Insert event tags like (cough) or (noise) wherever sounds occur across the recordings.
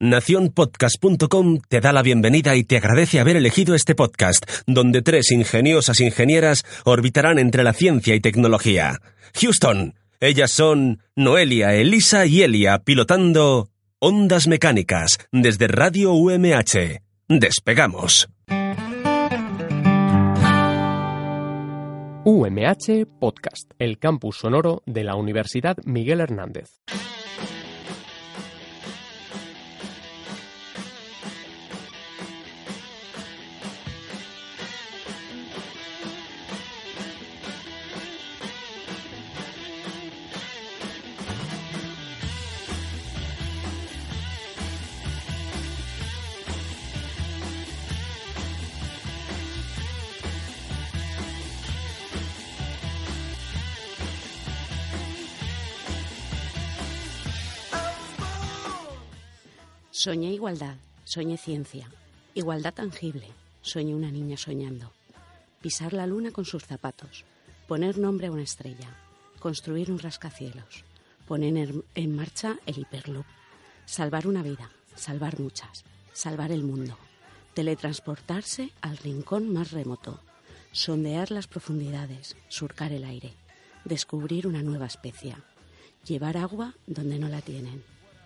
Naciónpodcast.com te da la bienvenida y te agradece haber elegido este podcast, donde tres ingeniosas ingenieras orbitarán entre la ciencia y tecnología. Houston, ellas son Noelia, Elisa y Elia pilotando Ondas Mecánicas desde Radio UMH. Despegamos. UMH Podcast, el campus sonoro de la Universidad Miguel Hernández. Soñé igualdad, soñé ciencia, igualdad tangible, soñé una niña soñando. Pisar la luna con sus zapatos, poner nombre a una estrella, construir un rascacielos, poner en- marcha el hiperloop, salvar una vida, salvar muchas, salvar el mundo, teletransportarse al rincón más remoto, sondear las profundidades, surcar el aire, descubrir una nueva especie, llevar agua donde no la tienen,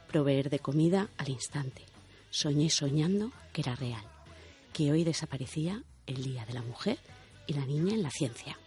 proveer de comida al instante. Soñé soñando que era real, que hoy desaparecía el Día de la Mujer y la Niña en la Ciencia.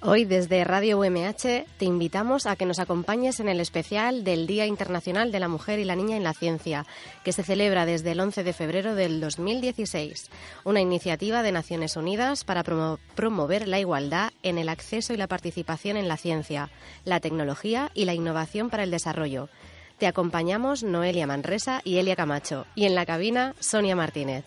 Hoy desde Radio UMH te invitamos a que nos acompañes en el especial del Día Internacional de la Mujer y la Niña en la Ciencia, que se celebra desde el 11 de febrero del 2016, una iniciativa de Naciones Unidas para promo- promover la igualdad en el acceso y la participación en la ciencia, la tecnología y la innovación para el desarrollo. Te acompañamos Noelia Manresa y Elia Camacho, y en la cabina Sonia Martínez.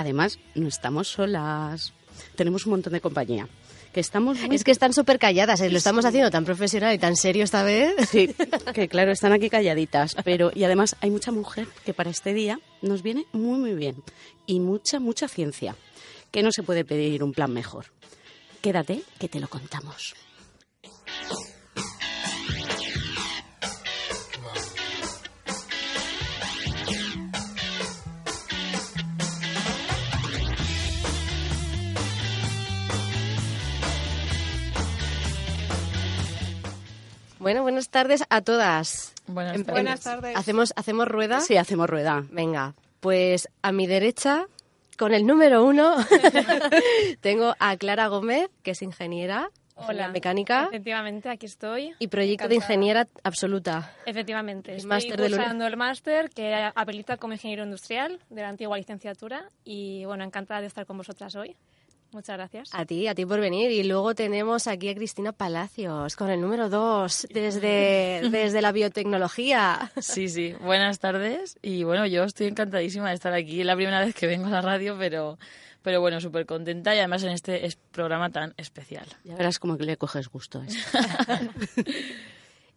Además, no estamos solas. Tenemos un montón de compañía. Que estamos muy- Es que están súper calladas, ¿eh? lo estamos haciendo tan profesional y tan serio esta vez. Sí, (laughs) que claro, están aquí calladitas, pero y además hay mucha mujer que para este día nos viene muy muy bien y mucha mucha ciencia, que no se puede pedir un plan mejor. Quédate que te lo contamos. Bueno, buenas tardes a todas. Buenas Em- tardes. Buenas tardes. ¿Hacemos, ¿Hacemos rueda? Sí, hacemos rueda. Venga, pues a mi derecha, con el número uno, (laughs) tengo a Clara Gómez, que es ingeniera ingeniera mecánica Efectivamente, aquí estoy. y proyecto de ingeniera absoluta. Efectivamente, El estoy cursando el máster que habilita como ingeniero industrial de la antigua licenciatura y bueno, encantada de estar con vosotras hoy. Muchas gracias. A ti, a ti por venir. Y luego tenemos aquí a Cristina Palacios, con el número dos, desde, desde la biotecnología. Sí, sí. Buenas tardes. Y bueno, yo estoy encantadísima de estar aquí. Es la primera vez que vengo a la radio, pero, pero bueno, súper contenta y además en este es- programa tan especial. Ya verás cómo que le coges gusto a esto. (laughs)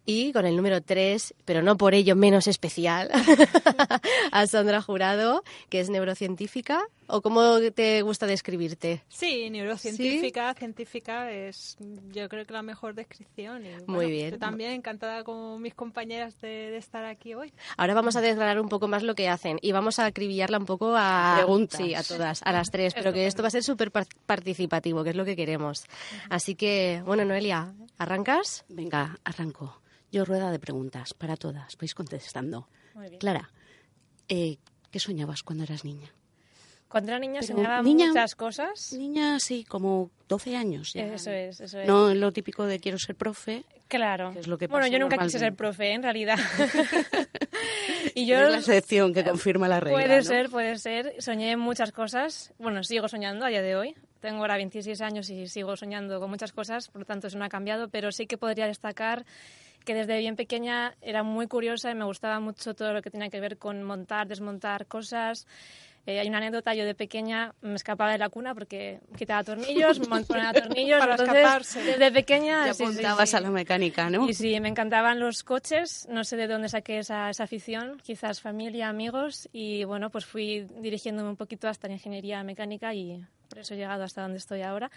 Y con el número 3, pero no por ello menos especial, (laughs) a Sandra Jurado, que es neurocientífica. ¿O cómo te gusta describirte? Sí, neurocientífica, científica es yo creo que la mejor descripción. Y, bueno, bien. Yo también encantada con mis compañeras de, de estar aquí hoy. Ahora vamos a desgranar un poco más lo que hacen y vamos a acribillarla un poco a... Preguntas. Sí, a todas, a las tres, pero que esto va a ser súper par- participativo, que es lo que queremos. Así que, bueno, Noelia, ¿arrancas? Venga, arranco. Yo rueda de preguntas para todas. Vais contestando. Muy bien. Clara, eh, ¿qué soñabas cuando eras niña? Cuando era niña Pero soñaba niña- muchas cosas. Niña, sí, como 12 años. ya. Eso es, eso es. No lo típico de quiero ser profe. Claro. que es lo que bueno, yo nunca quise ser profe, en realidad. (laughs) y yo... Es la excepción que confirma la regla, Puede ser, puede ser. Soñé muchas cosas. Bueno, sigo soñando a día de hoy. Tengo ahora 26 años y sigo soñando con muchas cosas, por lo tanto eso no ha cambiado, pero sí que podría destacar que desde bien pequeña era muy curiosa y me gustaba mucho todo lo que tenía que ver con montar, desmontar cosas. Eh, hay una anécdota, yo de pequeña me escapaba de la cuna porque quitaba tornillos, ponía (laughs) tornillos. Para entonces, escaparse. Desde pequeña... Ya sí, sí, apuntabas sí. a la mecánica, ¿no? Y sí, me encantaban los coches, no sé de dónde saqué esa, esa afición, quizás familia, amigos, y bueno, pues fui dirigiéndome un poquito hasta la ingeniería mecánica y por eso he llegado hasta donde estoy ahora,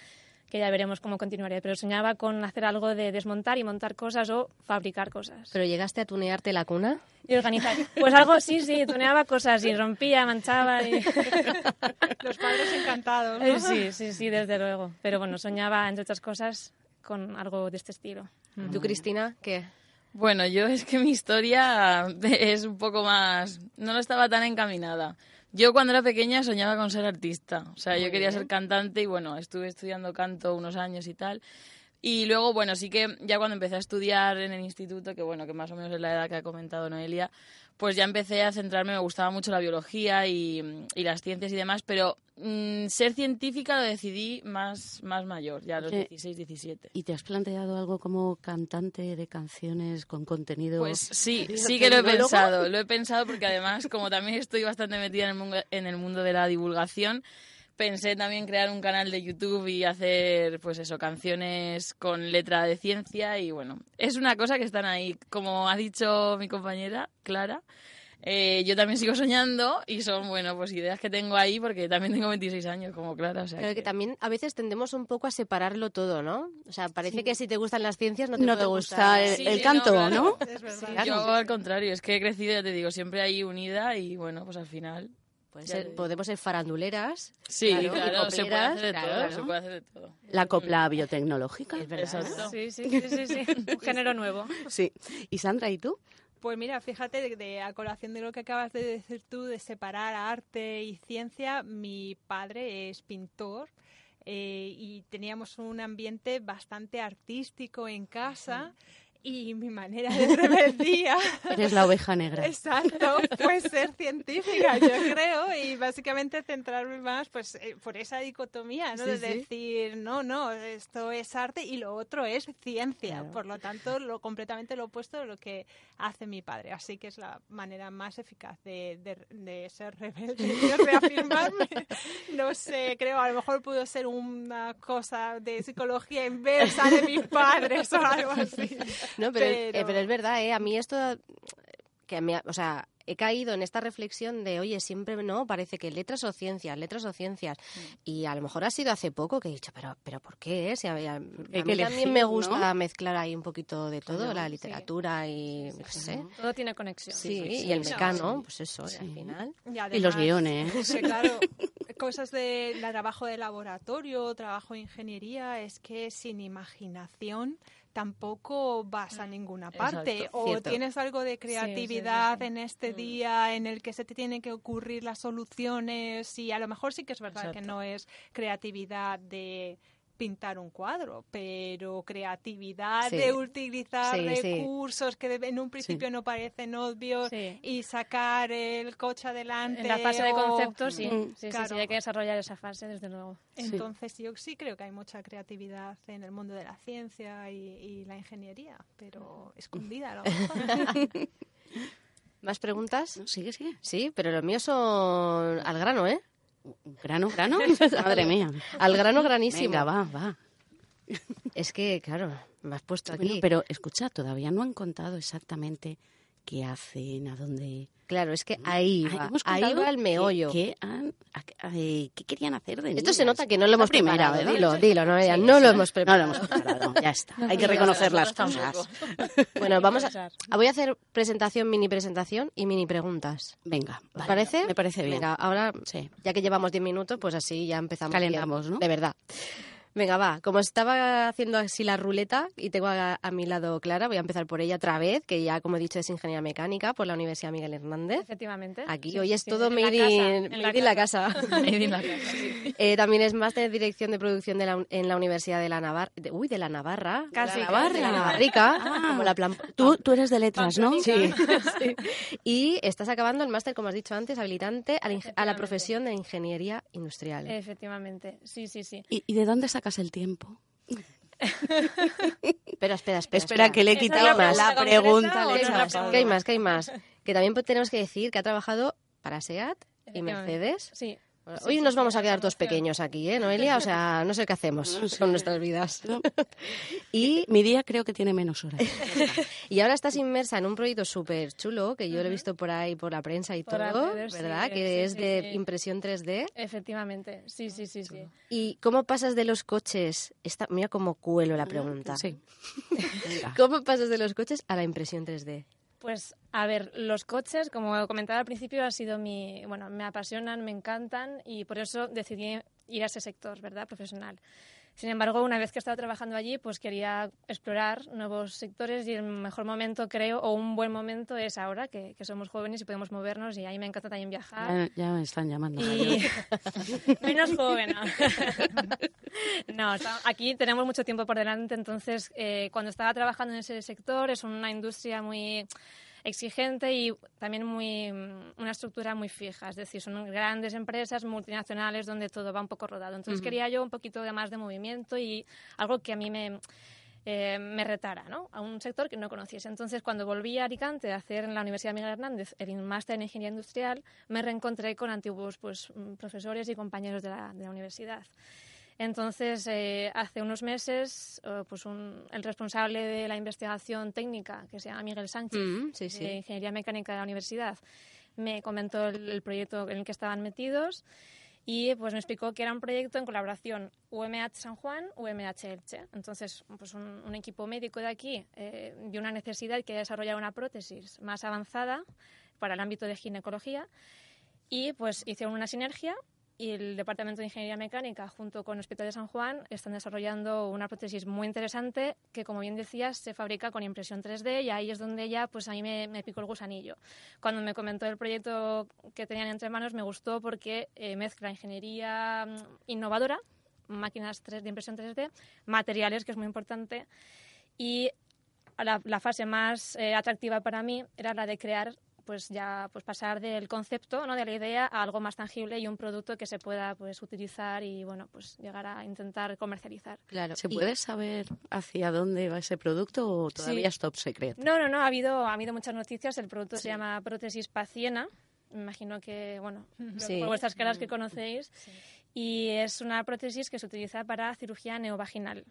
que ya veremos cómo continuaré. Pero soñaba con hacer algo de desmontar y montar cosas o fabricar cosas. ¿Pero llegaste a tunearte la cuna? Y organizar. Pues algo, sí, sí, tuneaba cosas y rompía, manchaba y... (laughs) Los padres encantados. ¿no? Eh, Sí, sí, sí, desde luego. Pero bueno, soñaba, entre otras cosas, con algo de este estilo. ¿Tú, Cristina, qué? Bueno, yo es que mi historia (laughs) es un poco más... No lo estaba tan encaminada. Yo cuando era pequeña soñaba con ser artista. O sea, yo quería bien. ser cantante y bueno, estuve estudiando canto unos años y tal. Y luego, bueno, sí que ya cuando empecé a estudiar en el instituto, que bueno, que más o menos es la edad que ha comentado Noelia, pues ya empecé a centrarme, me gustaba mucho la biología y, y las ciencias y demás, pero mm, ser científica lo decidí más, más mayor, ya a los Eh, 16, 17. ¿Y te has planteado algo como cantante de canciones con contenido? Pues sí, sí que lo he pensado. Lo he pensado porque además, como también estoy bastante metida en el mundo, en el mundo de la divulgación, pensé también crear un canal de YouTube y hacer, pues eso, canciones con letra de ciencia y bueno, es una cosa que están ahí. Como ha dicho mi compañera, Clara, eh, yo también sigo soñando y son, bueno, pues ideas que tengo ahí porque también tengo 26 años, como Clara. O sea Creo que que- también a veces tendemos un poco a separarlo todo, ¿no? O sea, parece que si te gustan las ciencias no te, No puede te gusta gustar el- Sí, el sí, canto, claro. ¿no? (laughs) Es verdad. claro. Yo al contrario, es que he crecido, ya te digo, siempre ahí unida y bueno, pues al final... Ser- podemos ser faranduleras. Sí, Claro, claro, y se puede hacer de claro, todo, ¿no? se puede hacer de todo. La copla biotecnológica. Es verdad. Exacto. Sí, sí, sí, sí, sí. (laughs) Un género nuevo. Sí. ¿Y Sandra, y tú? Pues mira, fíjate, de, de- a colación de lo que acabas de decir tú, de separar arte y ciencia, mi padre es pintor eh, y teníamos un ambiente bastante artístico en casa y mi manera de rebeldía... (laughs) Eres la oveja negra. Exacto, pues ser científica, yo creo, y básicamente centrarme más pues eh, por esa dicotomía, ¿no? Sí, de sí. decir, no, no, esto es arte y lo otro es ciencia, Claro. por lo tanto, lo completamente lo opuesto de lo que hace mi padre, así que es la manera más eficaz de, de- de ser rebelde de reafirmarme. No sé, creo, a lo mejor pudo ser una cosa de psicología inversa de mis padres o algo así. (laughs) No, pero, Pero- eh, pero es verdad, ¿eh? A mí esto, que me, o sea, he caído en esta reflexión de, oye, siempre no, parece que letras o ciencias, letras o ciencias. Mm. Y a lo mejor ha sido hace poco que he dicho, pero, pero ¿por qué? Si a, a- a mí que también elegir, me ¿no? gusta mezclar ahí un poquito de todo, Claro, la sí. literatura y, qué sé. Todo tiene conexión. Sí, sí, y el sí. mecano, pues eso, Sí. al final. Y, Y los guiones. que, claro, (laughs) cosas de la- trabajo de laboratorio, trabajo de ingeniería, es que sin imaginación tampoco vas a ninguna parte. Exacto, o cierto. tienes algo de sí, creatividad sí. en este día en el que se te tienen que ocurrir las soluciones y a lo mejor sí que es verdad que no es creatividad de pintar un cuadro, pero creatividad Sí. de utilizar Sí, sí. recursos que en un principio no parecen obvios Sí. y sacar el coche adelante. En la fase de conceptos, sí. Mm, Sí, sí, claro. sí, hay que desarrollar esa fase, desde luego. Entonces yo sí creo que hay mucha creatividad en el mundo de la ciencia y, y la ingeniería, pero escondida a lo mejor. (laughs) ¿Más preguntas? Sigue, sigue. Sí, pero los míos son al grano, ¿eh? Grano, grano. (laughs) Madre mía. Al grano granísimo. Venga, va, va. Es que, claro, me has puesto aquí. Bueno, pero escucha, todavía no han contado exactamente qué hacen, a dónde. Claro, es que ahí Ah, va, ahí va el meollo. ¿Qué, qué eh, qué querían hacer de Esto se niñas? nota que no lo hemos primera, preparado. Dilo, dilo, no, Sí, no lo sí. hemos No preparado. lo hemos preparado, ya está. Hay que reconocer las cosas. Bueno, (laughs) vamos a, voy a hacer presentación, mini presentación y mini preguntas. Venga, ¿Os vale, parece? Me parece bien. Venga, ahora, Sí. ya que llevamos 10 minutos, pues así ya empezamos. Calentamos, bien, ¿no? De verdad. Venga, va. Como estaba haciendo así la ruleta y tengo a, a, mi lado Clara, voy a empezar por ella otra vez, que ya, como he dicho, es ingeniera mecánica por la Universidad Miguel Hernández. Efectivamente. Aquí Sí, hoy es sí, todo en made, la casa, in, la casa. Made in la casa, sí. Eh, también es máster de dirección de producción de la, en la Universidad de la Navarra. Uy, de la Navarra. Casi, De la Navarra. de la Navarrica. Ah. como la plan- Tú, tú eres de letras, ¿no? Sí. (laughs) (laughs) Sí. Y estás acabando el máster, como has dicho antes, habilitante a la, a la profesión de ingeniería industrial. Efectivamente, sí, sí, sí. ¿Y, y de dónde sacas el tiempo? (laughs) Espera, espera, espera. Espera, que le he ¿Esa es quitado la más. pregunta La pregunta concreta o le he ¿Qué no echado la más? más. ¿Qué hay más? ¿Qué hay más? Que también tenemos que decir que ha trabajado para SEAT y. Mercedes. Sí. Hoy sí, nos vamos a quedar todos pequeños aquí, ¿eh, Noelia? O sea, no sé qué hacemos No sé. con nuestras vidas. No. Y (laughs) mi día creo que tiene menos horas. (laughs) Y ahora estás inmersa en un proyecto súper chulo que yo lo he visto por ahí, por la prensa y Por todo, sí, ¿verdad? que sí, es de impresión 3D. Efectivamente, sí, sí, sí, sí. ¿Y cómo pasas de los coches? Esta, mira cómo cuelo la pregunta. Sí. (laughs) ¿Cómo pasas de los coches a la impresión 3D? Pues a ver, los coches, como comentaba al principio, ha sido mi, bueno, me apasionan, me encantan y por eso decidí ir a ese sector, ¿verdad? Profesional. Sin embargo, una vez que estaba trabajando allí, pues quería explorar nuevos sectores y el mejor momento, creo, o un buen momento es ahora, que, que somos jóvenes y podemos movernos y ahí me encanta también viajar. Ya, ya me están llamando. Y (laughs) menos joven. No, (laughs) aquí tenemos mucho tiempo por delante, entonces eh, cuando estaba trabajando en ese sector es una industria muy exigente y también muy mm, una estructura muy fija, es decir, son grandes empresas multinacionales donde todo va un poco rodado. Entonces quería yo un poquito de más de movimiento y algo que a mí me eh, me retara ¿no? a un sector que no conociese. Entonces, cuando volví a Alicante a hacer en la Universidad Miguel Hernández el máster en Ingeniería Industrial, me reencontré con antiguos pues, mm, profesores y compañeros de la, de la universidad. Entonces, eh, hace unos meses, eh, pues un- el responsable de la investigación técnica, que se llama Miguel Sánchez, Mm, sí, sí. de Ingeniería Mecánica de la Universidad, me comentó el, el proyecto en el que estaban metidos y pues me explicó que era un proyecto en colaboración UMH San Juan, UMH Elche. Entonces, pues un, un equipo médico de aquí eh, vio una necesidad que desarrollar una prótesis más avanzada para el ámbito de ginecología y pues hicieron una sinergia y el Departamento de Ingeniería Mecánica junto con el Hospital de San Juan están desarrollando una prótesis muy interesante que, como bien decías, se fabrica con impresión 3D y ahí es donde ya pues a mí me, me picó el gusanillo. Cuando me comentó el proyecto que tenían entre manos me gustó porque eh, mezcla ingeniería mm, innovadora, máquinas 3 de impresión 3D, materiales, que es muy importante, y la, la fase más eh, atractiva para mí era la de crear pues ya pues pasar del concepto, ¿no? de la idea a algo más tangible y un producto que se pueda pues utilizar y bueno, pues llegar a intentar comercializar. Claro. ¿Se Y- puede saber hacia dónde va ese producto o todavía Sí. es top secret? No, no, no, ha habido, ha habido muchas noticias. El producto se llama prótesis paciena. Me imagino que, bueno, Sí. por vuestras caras que conocéis. Y es una prótesis que se utiliza para cirugía neovaginal.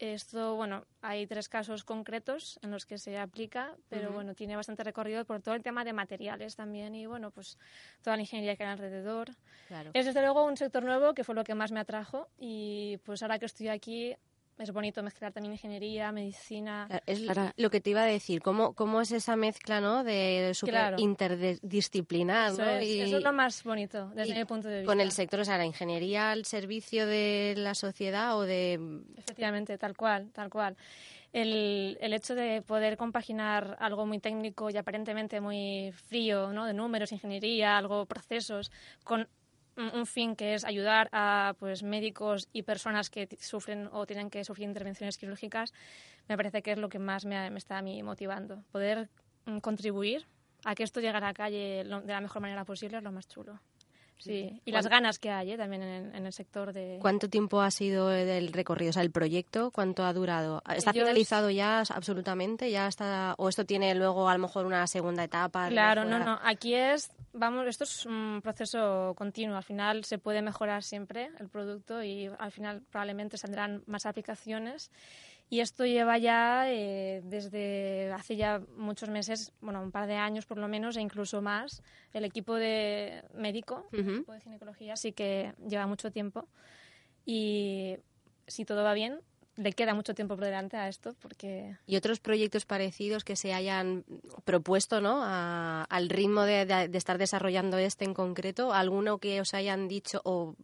Esto, bueno, hay tres casos concretos en los que se aplica, pero bueno, tiene bastante recorrido por todo el tema de materiales también y bueno, pues toda la ingeniería que hay alrededor. Claro. Es desde luego un sector nuevo que fue lo que más me atrajo y pues ahora que estoy aquí es bonito mezclar también ingeniería, medicina. Claro, Es lo que te iba a decir, ¿cómo, cómo es esa mezcla ¿no? de súper Claro. interdisciplinar Eso, ¿no? es, y, eso es lo más bonito desde mi punto de vista. con el sector, o sea, la ingeniería al servicio de la sociedad o de... Efectivamente, tal cual, tal cual. El, el hecho de poder compaginar algo muy técnico y aparentemente muy frío, ¿no? de números, ingeniería, algo procesos, con un, fin que es ayudar a pues, médicos y personas que sufren o tienen que sufrir intervenciones quirúrgicas, me parece que es lo que más me, me está a mí motivando. Poder mm, contribuir a que esto llegue a la calle lo- de la mejor manera posible es lo más chulo. Sí, y las ¿Cuán- ganas que hay ¿eh? también en, en el sector de... ¿Cuánto tiempo ha sido el recorrido? O sea, el proyecto, ¿cuánto ha durado? ¿Está Ellos- finalizado ya absolutamente? ¿Ya está, ¿O esto tiene luego a lo mejor una segunda etapa? Claro, no, no. Aquí es, vamos, esto es un proceso continuo. Al final se puede mejorar siempre el producto y al final probablemente saldrán más aplicaciones. Y esto lleva ya eh, desde hace ya muchos meses, bueno, un par de años por lo menos, e incluso más. El equipo de médico, el equipo de ginecología, sí que lleva mucho tiempo. Y si todo va bien, le queda mucho tiempo por delante a esto, porque y otros proyectos parecidos que se hayan propuesto ¿no? A- al ritmo de, de- de estar desarrollando este en concreto, alguno que os hayan dicho o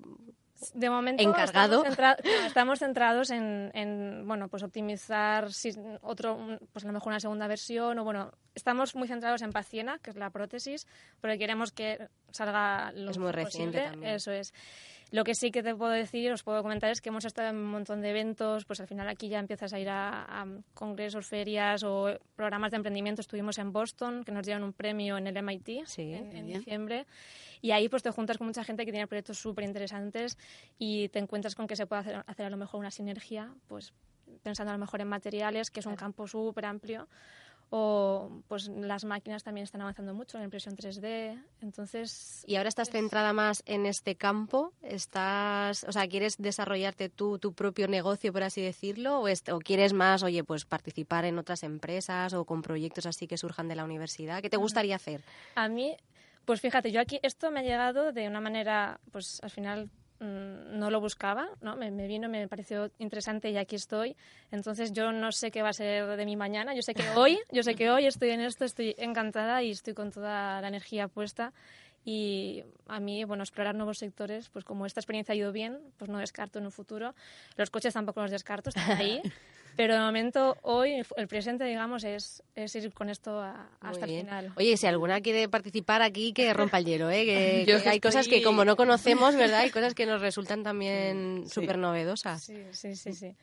De momento encargado. Estamos, centra no, estamos centrados en, en, bueno, pues optimizar si otro, pues a lo mejor una segunda versión o bueno, estamos muy centrados en Paciena, que es la prótesis, porque queremos que salga lo es muy reciente posible. también. Eso es. Lo que sí que te puedo decir, os puedo comentar, es que hemos estado en un montón de eventos, pues al final aquí ya empiezas a ir a, a congresos, ferias o programas de emprendimiento. Estuvimos en Boston, que nos dieron un premio en el MIT sí, en, en diciembre. Y ahí pues te juntas con mucha gente que tiene proyectos súper interesantes y te encuentras con que se puede hacer, hacer, a lo mejor una sinergia, pues pensando a lo mejor en materiales, que es un campo súper amplio o pues las máquinas también están avanzando mucho en impresión 3D entonces y ahora estás centrada más en este campo estás o sea quieres desarrollarte tú tu propio negocio por así decirlo o, o quieres más oye pues participar en otras empresas o con proyectos así que surjan de la universidad qué te gustaría hacer a mí pues fíjate yo aquí esto me ha llegado de una manera pues al final no lo buscaba, ¿no? Me, me, vino, me pareció interesante y aquí estoy. Entonces yo no sé qué va a ser de mi mañana. Yo sé que (laughs) hoy, yo sé que hoy estoy en esto, estoy encantada y estoy con toda la energía puesta. Y a mí, bueno, explorar nuevos sectores, pues como esta experiencia ha ido bien, pues no descarto en un futuro. Los coches tampoco los descarto, están ahí. (laughs) Pero de momento, hoy, el presente, digamos, es, es ir con esto a, hasta el final. Oye, si alguna quiere participar aquí, que rompa el hielo, ¿eh? Que, (laughs) que hay estoy... cosas que como no conocemos, ¿verdad? Hay (laughs) cosas que nos resultan también sí. súper novedosas. Sí, sí, sí, sí.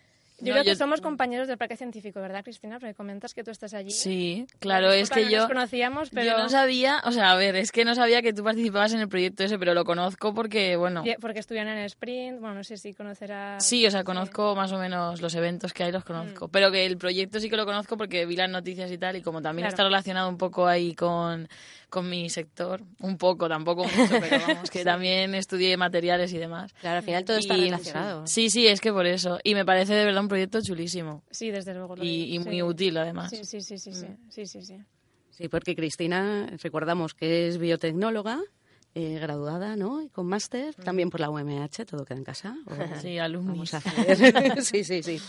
Yo no, creo que somos compañeros del Parque Científico, ¿verdad, Cristina? Porque comentas que tú estás allí. Sí, claro, es que no yo... nos conocíamos, pero... Yo no sabía, o sea, a ver, es que no sabía que tú participabas en el proyecto ese, pero lo conozco porque, bueno... Porque estuvieron en el Sprint, bueno, no sé si conocerás... Sí, o sea, conozco sí. más o menos los eventos que hay, los conozco. Mm. Pero que el proyecto sí que lo conozco porque vi las noticias y tal, y como también claro. está relacionado un poco ahí con, con mi sector, un poco, tampoco mucho, pero (laughs) vamos, que sí. también estudié materiales y demás. Claro, al final todo está relacionado. Sí, sí, es que por eso. Y me parece de verdad un proyecto chulísimo. Sí, desde luego. Lo y, y muy sí. útil, además. Sí, sí, sí, sí, sí, mm. sí, sí, sí. Sí, porque Cristina, recordamos que es biotecnóloga, eh, graduada, ¿no? Y con máster, mm. también por la UMH, todo queda en casa. O, (laughs) sí, alumnos. (laughs) (laughs) Sí, sí, sí.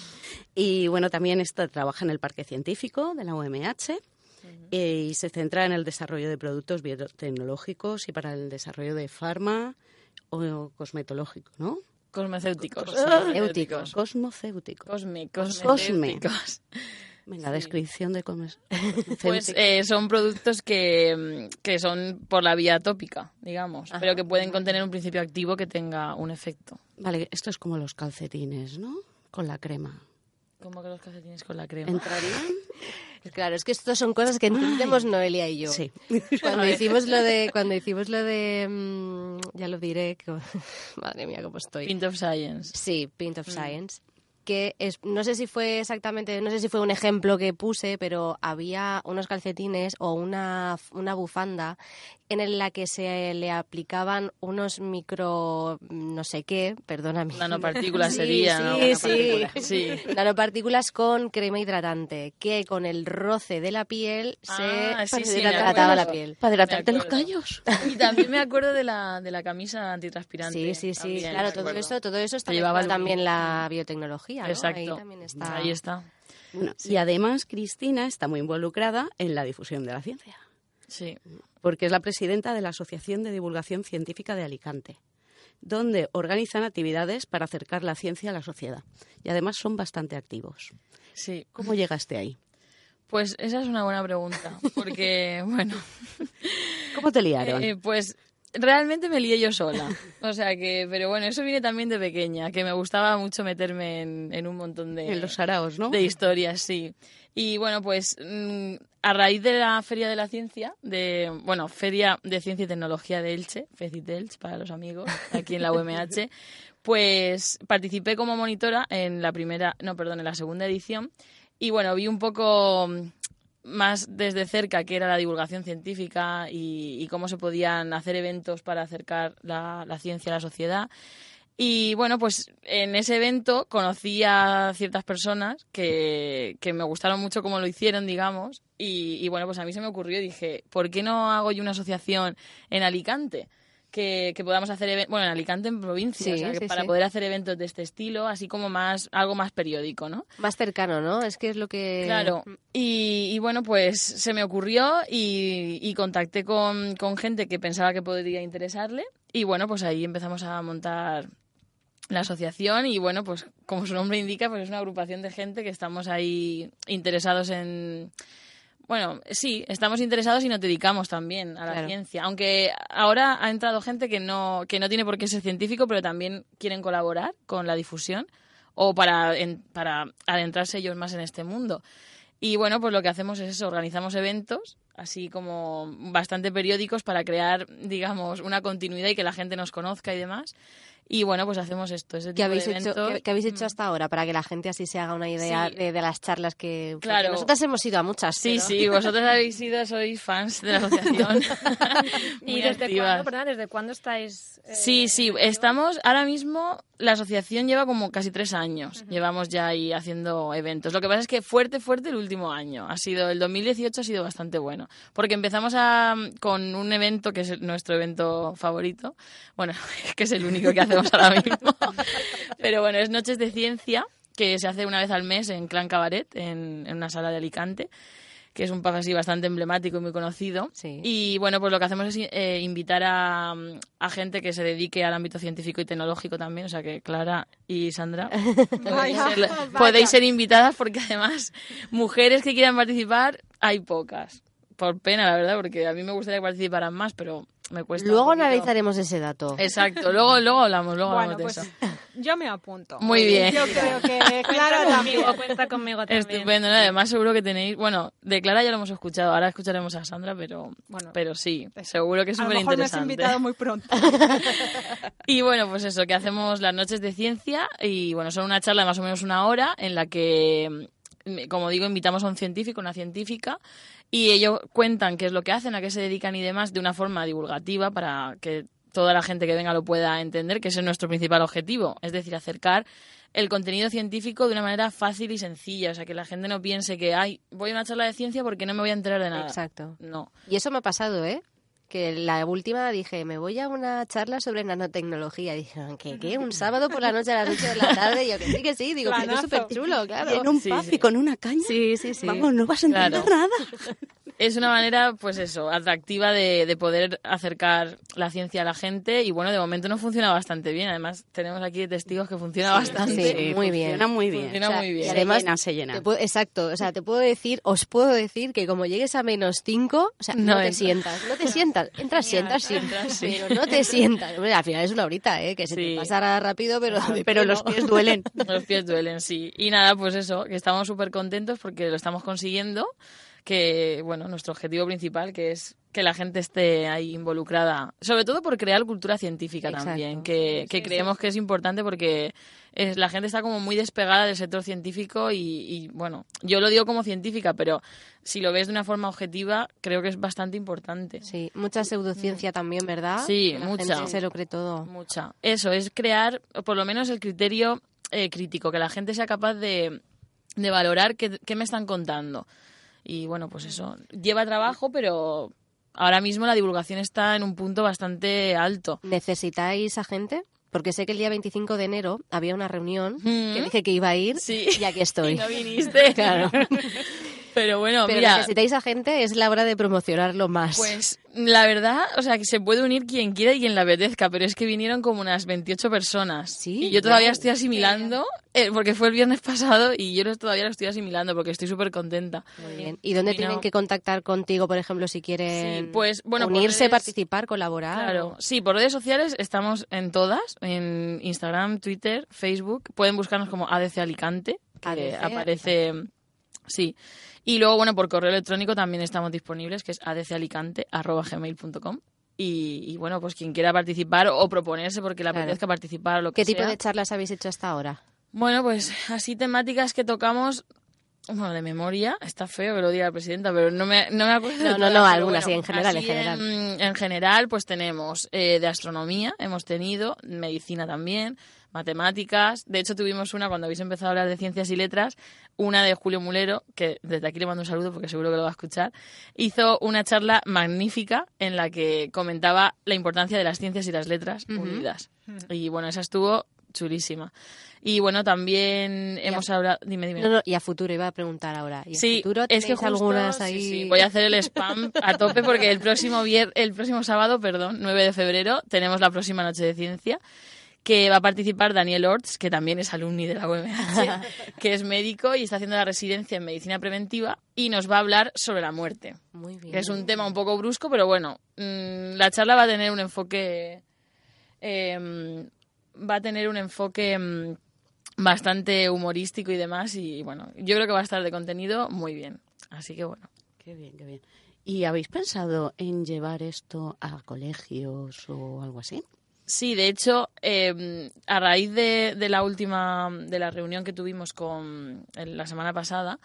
Y bueno, también está, trabaja en el Parque Científico de la UMH. Uh -huh. eh, y se centra en el desarrollo de productos biotecnológicos y para el desarrollo de farma o cosmetológico, ¿no? Cosmecéuticos. Cosmecéuticos. (laughs) Cosmocéuticos. Cosme, Cosme. Venga, sí. descripción de cosmes. (laughs) Pues eh, son productos que, que, son por la vía tópica, digamos, Ajá. pero que pueden contener un principio activo que tenga un efecto. Vale, esto es como los calcetines, ¿no? Con la crema. ¿Cómo que los calcetines con la crema? ¿Entrarían? (laughs) Claro, es que estas son cosas que entendemos Ay, Noelia y yo. Sí. (laughs) Cuando hicimos lo de, cuando hicimos lo de, mmm, ya lo diré, que, (laughs) madre mía, cómo estoy. Pint of Science. Sí, Pint of mm. Science que es, no sé si fue exactamente, no sé si fue un ejemplo que puse, pero había unos calcetines o una, una bufanda en la que se le aplicaban unos micro no sé qué, perdóname. Nanopartículas sí, sería, sí, ¿no? Sí, sí. Nanopartículas con crema hidratante, que con el roce de la piel ah, se sí, hidrataba la piel. Para hidratarte los callos. Y también me acuerdo de la, de la camisa antitranspirante. Sí, sí, sí. También, claro, todo eso, todo eso está llevaba también la biotecnología. ¿No? Exacto. Ahí también está. Ahí está. Bueno, sí. Y además Cristina está muy involucrada en la difusión de la ciencia. Sí. Porque es la presidenta de la Asociación de Divulgación Científica de Alicante, donde organizan actividades para acercar la ciencia a la sociedad. Y además son bastante activos. Sí. ¿Cómo llegaste ahí? Pues esa es una buena pregunta, porque, (laughs) bueno... ¿Cómo te liaron? Eh, pues realmente me lié yo sola. O sea que, pero bueno, eso viene también de pequeña, que me gustaba mucho meterme en, en un montón de... En los araos, ¿no? De historias, sí. Y bueno, pues mm, a raíz de la Feria de la Ciencia, de, bueno, Feria de Ciencia y Tecnología de Elche, FECIT Elche para los amigos, aquí en la UMH, pues participé como monitora en la primera, no, perdón, en la segunda edición. Y bueno, vi un poco más desde cerca que era la divulgación científica y, cómo se podían hacer eventos para acercar la, ciencia a la sociedad. Y bueno, pues en ese evento conocí a ciertas personas que, que me gustaron mucho cómo lo hicieron, digamos. Y, y, bueno, pues a mí se me ocurrió dije, ¿por qué no hago yo una asociación en Alicante? Que, que, podamos hacer bueno en Alicante en provincia sí, o sea, sí, para sí. poder hacer eventos de este estilo así como más algo más periódico no más cercano no es que es lo que claro. Y, y bueno pues se me ocurrió y, y contacté con, con gente que pensaba que podría interesarle y bueno pues ahí empezamos a montar la asociación y bueno, pues como su nombre indica, pues es una agrupación de gente que estamos ahí interesados en bueno, sí, estamos interesados y nos dedicamos también a la ciencia. Aunque ahora ha entrado gente que no, que no tiene por qué ser científico, pero también quieren colaborar con la difusión o para, para adentrarse ellos más en este mundo. Y bueno, pues lo que hacemos es eso, organizamos eventos, así como bastante periódicos para crear, digamos, una continuidad y que la gente nos conozca y demás. Y bueno, pues hacemos esto. Ese ¿Qué, habéis hecho, ¿qué, habéis hecho hasta ahora para que la gente así se haga una idea de, las charlas que... Claro. Nosotras hemos ido a muchas. Sí, sí, vosotros habéis ido, sois fans de la (laughs) asociación. (laughs) ¿Y desde cuándo, desde cuándo estáis...? Eh, sí, sí, estamos ahora mismo... La asociación lleva como casi tres años. Llevamos ya ahí haciendo eventos. Lo que pasa es que fuerte, fuerte el último año. Ha sido, el 2018 ha sido bastante bueno. Porque empezamos a, con un evento que es nuestro evento favorito. Bueno, (laughs) que es el único que hace ahora mismo. (laughs) Pero bueno, es Noches de Ciencia, que se hace una vez al mes en Clan Cabaret, en, una sala de Alicante que es un pub así bastante emblemático y muy conocido. Y bueno, pues lo que hacemos es eh, invitar a, a, gente que se dedique al ámbito científico y tecnológico también, o sea que Clara y Sandra (laughs) podéis ser invitadas porque además mujeres que quieran participar hay pocas. Por pena, la verdad, porque a mí me gustaría que participaran más, pero Luego analizaremos ese dato. Exacto, luego, luego hablamos, luego hablamos de pues, eso. Yo me apunto. Muy bien. Yo creo que Clara también. Cuenta conmigo también. Estupendo, además seguro que tenéis, bueno, de Clara ya lo hemos escuchado, ahora escucharemos a Sandra, pero bueno, pero sí, seguro que es súper interesante. Me has invitado muy pronto. (laughs) y bueno, pues eso, que hacemos las noches de ciencia y bueno, son una charla de más o menos una hora en la que como digo, invitamos a un científico, una científica, y ellos cuentan qué es lo que hacen, a qué se dedican y demás de una forma divulgativa para que toda la gente que venga lo pueda entender, que ese es nuestro principal objetivo, es decir, acercar el contenido científico de una manera fácil y sencilla, o sea, que la gente no piense que, ay, voy a una charla de ciencia porque no me voy a enterar de nada. Exacto. No. Y eso me ha pasado, ¿eh? Que la última dije, me voy a una charla sobre nanotecnología. Y dije, ¿qué? qué? (laughs) ¿Un sábado por la noche a las 8 de la tarde? Y yo, que sí, que sí. Digo, que es súper chulo, claro. en un sí, con una caña. Sí, sí, sí. Vamos, no vas a entender nada. Es una manera, pues eso, atractiva de, de, poder acercar la ciencia a la gente. Y bueno, de momento no funciona bastante bien. Además, tenemos aquí testigos que funciona bastante. Sí, muy bien. Funciona muy bien. Funciona muy bien. Y además, se llena, exacto. O sea, te puedo decir, os puedo decir que como llegues a menos 5, o sea, no, te sientas. No te sientas. Entras, sientas (laughs) pero no te sientas. al final es una horita, ¿eh? que se te pasará rápido, pero, pero los pies duelen. (laughs) los pies duelen, sí. Y nada, pues eso, que estamos súper contentos porque lo estamos consiguiendo que, bueno, nuestro objetivo principal, que es que la gente esté ahí involucrada, sobre todo por crear cultura científica también, que, creemos que es importante porque es, la gente está como muy despegada del sector científico y, bueno, yo lo digo como científica, pero si lo ves de una forma objetiva, creo que es bastante importante. Sí, mucha pseudociencia también, ¿verdad? Sí, mucha. se lo cree todo. Mucha. Eso, es crear por lo menos el criterio eh, crítico, que la gente sea capaz de, de valorar qué, qué me están contando. Y bueno, pues eso, lleva trabajo, pero ahora mismo la divulgación está en un punto bastante alto. ¿Necesitáis a gente? Porque sé que el día 25 de enero había una reunión que dije que iba a ir y aquí estoy. (laughs) Y no viniste. (laughs) claro. (laughs) Pero bueno, Pero mira. necesitáis a gente, es la hora de promocionarlo más. Pues la verdad, o sea, que se puede unir quien quiera y quien la apetezca, pero es que vinieron como unas 28 personas. Sí. Y yo todavía estoy asimilando, eh, porque fue el viernes pasado y yo todavía lo estoy asimilando porque estoy súper contenta. Muy bien. ¿Y dónde tienen que contactar contigo, por ejemplo, si quieren pues, bueno, unirse, participar, colaborar? Claro, sí, por redes sociales estamos en todas, en Instagram, Twitter, Facebook. Pueden buscarnos como ADC Alicante, que aparece... Sí. Y luego, bueno, por correo electrónico también estamos disponibles, que es adcalicante.gmail.com. Y, y bueno, pues quien quiera participar o proponerse porque le apetezca participar o lo que ¿Qué tipo de charlas habéis hecho hasta ahora? Bueno, pues así temáticas que tocamos, bueno, de memoria, está feo que lo diga la presidenta, pero no me, no me acuerdo. No, no, no, algunas, sí, en general, en general. En, general, pues tenemos eh, de astronomía, hemos tenido, medicina también, matemáticas. De hecho, tuvimos una cuando habéis empezado a hablar de ciencias y letras, una de Julio Mulero, que desde aquí le mando un saludo porque seguro que lo va a escuchar, hizo una charla magnífica en la que comentaba la importancia de las ciencias y las letras unidas. Y bueno, esa estuvo chulísima. Y bueno, también hemos hablado. Dime, dime. y a futuro iba a preguntar ahora. ¿Y sí, futuro es que algunas ahí. Sí, voy a hacer el spam a tope porque el próximo, vier... el próximo sábado, perdón, 9 de febrero, tenemos la próxima noche de ciencia que va a participar Daniel Orts, que también es alumni de la UMH, (laughs) que es médico y está haciendo la residencia en medicina preventiva y nos va a hablar sobre la muerte. Muy bien. Que es un tema un poco brusco, pero bueno, mm, la charla va a tener un enfoque... em, va a tener un enfoque mm, bastante humorístico y demás y bueno, yo creo que va a estar de contenido muy bien. Así que bueno. Qué bien, qué bien. ¿Y habéis pensado en llevar esto a colegios o algo así? Sí, de hecho, eh, a raíz de, de la última, de la reunión que tuvimos con en la semana pasada,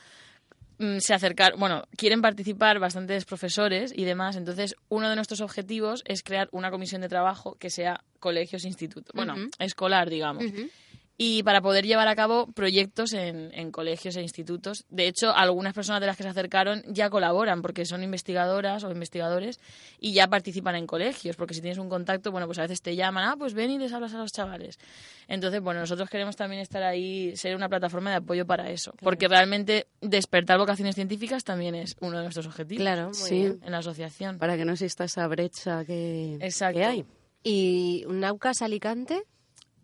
mm, se acercaron, bueno, quieren participar bastantes profesores y demás, entonces uno de nuestros objetivos es crear una comisión de trabajo que sea colegios institutos, bueno, escolar, digamos. Y para poder llevar a cabo proyectos en, en colegios e institutos. De hecho, algunas personas de las que se acercaron ya colaboran porque son investigadoras o investigadores y ya participan en colegios. Porque si tienes un contacto, bueno, pues a veces te llaman, ah, pues ven y les hablas a los chavales. Entonces, bueno, nosotros queremos también estar ahí, ser una plataforma de apoyo para eso. Porque realmente despertar vocaciones científicas también es uno de nuestros objetivos. Claro, muy sí, bien. en la asociación. Para que no exista esa brecha que, Exacto. que hay. ¿Y Naucas Alicante?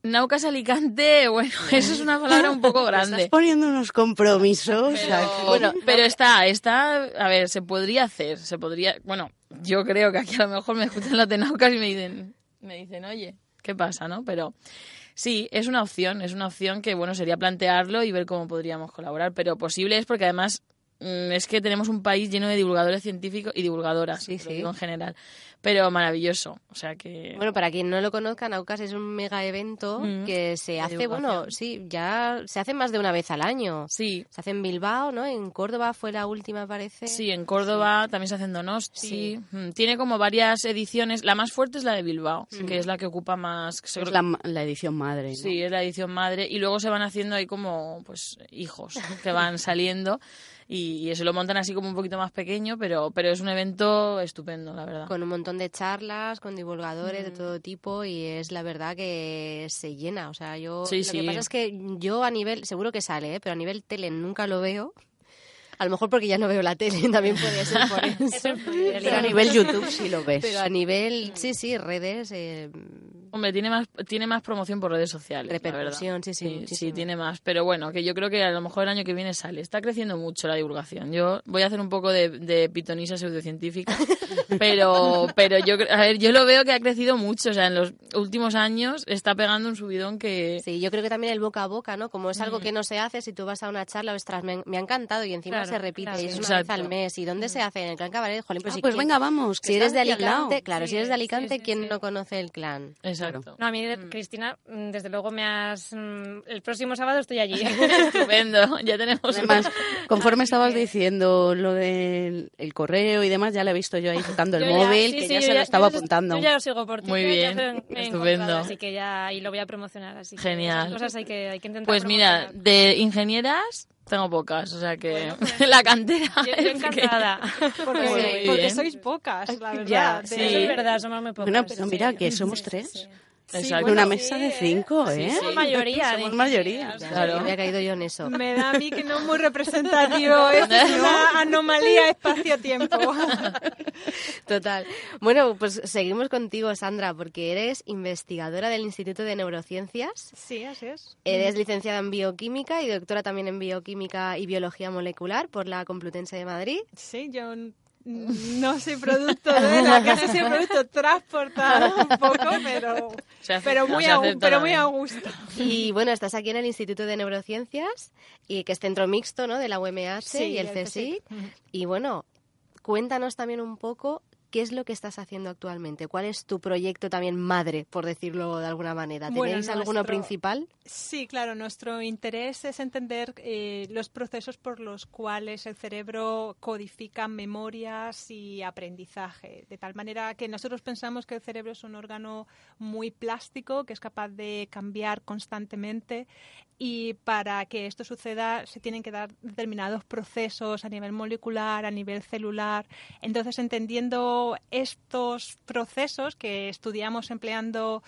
Naucas Alicante, bueno, eso es una palabra un poco (laughs) grande. Estás poniendo unos compromisos. Pero, aquí. bueno, pero está, está, a ver, se podría hacer, se podría, bueno, yo creo que aquí a lo mejor me escuchan los de Naucas y me dicen, me dicen, oye, ¿qué pasa, no? Pero sí, es una opción, es una opción que, bueno, sería plantearlo y ver cómo podríamos colaborar, pero posible es porque además es que tenemos un país lleno de divulgadores científicos y divulgadoras, digo en general, pero maravilloso, o sea que... Bueno, para quien no lo conozca, Naucas es un mega evento Mm. que se De hace, divulgación. bueno, sí, ya se hace más de una vez al año. Sí. Se hace en Bilbao, ¿no? En Córdoba fue la última, parece. Sí, en Córdoba también se hace en Donosti. Mm, Tiene como varias ediciones. La más fuerte es la de Bilbao, Sí. que es la que ocupa más. Es la, la edición madre. ¿no? Sí, es la edición madre. Y luego se van haciendo ahí como pues hijos que van saliendo. Y, y eso lo montan así como un poquito más pequeño, pero, pero es un evento estupendo, la verdad. Con un montón de charlas, con divulgadores de Mm. todo tipo y es la verdad que se llena. O sea, yo... Sí, lo sí. que pasa es que yo a nivel, seguro que sale, ¿eh? pero a nivel tele nunca lo veo. A lo mejor porque ya no veo la tele, (laughs) también puede ser por (laughs) eso. Pero a nivel (laughs) YouTube sí lo ves. Pero a nivel, sí, sí, redes, eh, Hombre, tiene más, tiene más promoción por redes sociales. Repercusión, sí, sí, sí. muchísimo. tiene más. Pero bueno, que yo creo que a lo mejor el año que viene sale. Está creciendo mucho la divulgación. Yo voy a hacer un poco de, de pitonisa pseudocientífica. (laughs) pero, pero yo, a ver, yo lo veo que ha crecido mucho. O sea, en los últimos años está pegando un subidón que. Sí, yo creo que también el boca a boca, ¿no? Como es algo Mm. que no se hace, si tú vas a una charla, ostras, me, me ha encantado y encima Claro, se repite claro. y es una vez al mes. ¿Y dónde se hace? En el Clan Cabaret, jolín, pues, Ah, si pues quien- venga, vamos, que Si eres de. Alicante, claro, si Sí, eres de sí, Alicante, sí, ¿quién sí. no conoce el clan? Exacto. No, a mí, Cristina, mm, desde luego me has... mm, El próximo sábado estoy allí. (laughs) Estupendo. Ya tenemos. Además, conforme estabas diciendo lo del el correo y demás, ya le he visto yo ahí (laughs) tocando el móvil, sí, que sí, ya se lo estaba yo- apuntando. Yo ya lo sigo por ti. Muy bien, estupendo. Así que ya, y lo voy a promocionar. Así que Genial. esas cosas hay que, hay que intentar Pues mira, de ingenieras tengo pocas, o sea que (laughs) la cantera. Yo, encantada. (laughs) Porque, Muy porque bien. sois pocas, la verdad. Ya, sí. Eso es verdad, somos muy pocas. Bueno, pero sí. mira que somos tres. Sí, Exacto. De una mesa sí, de cinco, Sí, ¿eh? sí. Somos mayoría. Somos mayoría. Claro. Había caído yo en eso. Me da a mí que no es muy representativo. (laughs) Es una anomalía espacio-tiempo. (laughs) Total. Bueno, pues seguimos contigo, Sandra, porque eres investigadora del Instituto de Neurociencias. Sí, así es. Eres licenciada en bioquímica y doctora también en bioquímica y biología molecular por la Complutense de Madrid. Sí, yo no soy producto de la casa, soy producto transportado un poco, pero, acepta, pero, muy, a, pero muy a gusto. Y bueno, estás aquí en el Instituto de Neurociencias, y que es centro mixto ¿no? de la UMH Sí, y el el CSIC. CSIC. Y bueno, cuéntanos también un poco qué es lo que estás haciendo actualmente. ¿Cuál es tu proyecto también madre, por decirlo de alguna manera? ¿Tenéis Bueno, alguno nuestro- principal? Sí, claro, nuestro interés es entender eh, los procesos por los cuales el cerebro codifica memorias y aprendizaje, de tal manera que nosotros pensamos que el cerebro es un órgano muy plástico, que es capaz de cambiar constantemente y para que esto suceda se tienen que dar determinados procesos a nivel molecular, a nivel celular. Entonces, entendiendo estos procesos que estudiamos empleando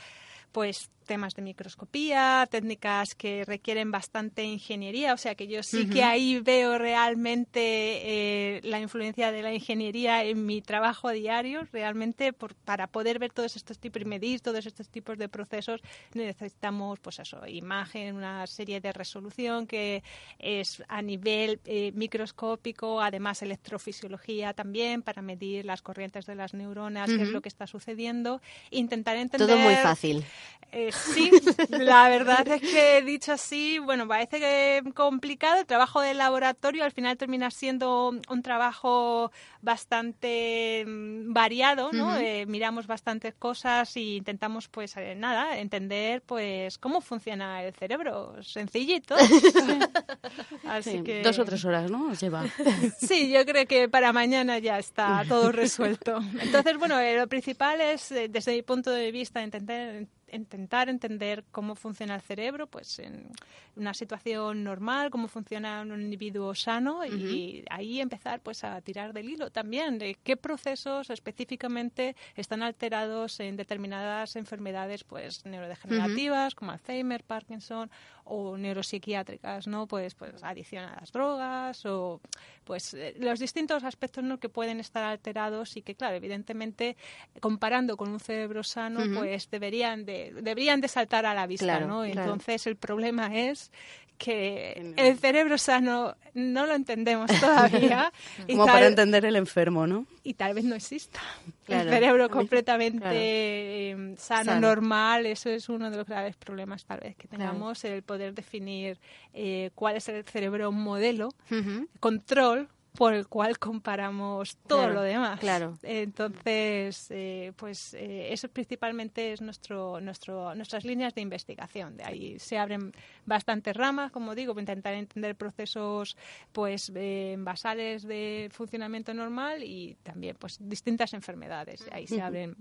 pues temas de microscopía, técnicas que requieren bastante ingeniería, o sea que yo sí que ahí veo realmente eh, la influencia de la ingeniería en mi trabajo diario, realmente para poder ver todos estos tipos y medir todos estos tipos de procesos necesitamos pues eso, imagen, una serie de resolución que es a nivel eh, microscópico, además electrofisiología también para medir las corrientes de las neuronas, qué es lo que está sucediendo, intentar entender... Todo muy fácil. Eh, sí, la verdad es que dicho así, bueno, parece que complicado. El trabajo del laboratorio al final termina siendo un trabajo bastante mm, variado, ¿no? Eh, miramos bastantes cosas e intentamos, pues, eh, nada, entender, pues, cómo funciona el cerebro. Sencillito. (laughs) así que... Dos o tres horas, ¿no? lleva. (laughs) sí, yo creo que para mañana ya está (laughs) todo resuelto. Entonces, bueno, lo principal es, desde mi punto de vista, entender intentar entender cómo funciona el cerebro, pues en una situación normal, cómo funciona un individuo sano y ahí empezar pues a tirar del hilo también de qué procesos específicamente están alterados en determinadas enfermedades pues neurodegenerativas como Alzheimer, Parkinson o neuropsiquiátricas, ¿no? Pues pues adicción a las drogas o pues eh, los distintos aspectos ¿no? que pueden estar alterados y que claro, evidentemente comparando con un cerebro sano pues deberían de deberían de saltar a la vista, ¿no? Entonces el problema es que el cerebro sano no lo entendemos (laughs) todavía. Como para entender el enfermo, ¿no? Y tal vez no exista. el cerebro completamente em, sano, normal, eso es uno de los graves problemas tal vez que tengamos, el poder definir eh, cuál es el cerebro modelo, control, por el cual comparamos todo lo demás. Claro. Entonces, eh, pues eh, eso principalmente es nuestro, nuestro, nuestras líneas de investigación. De ahí se abren bastantes ramas, como digo, para intentar entender procesos pues eh, basales de funcionamiento normal y también pues distintas enfermedades. Ahí se abren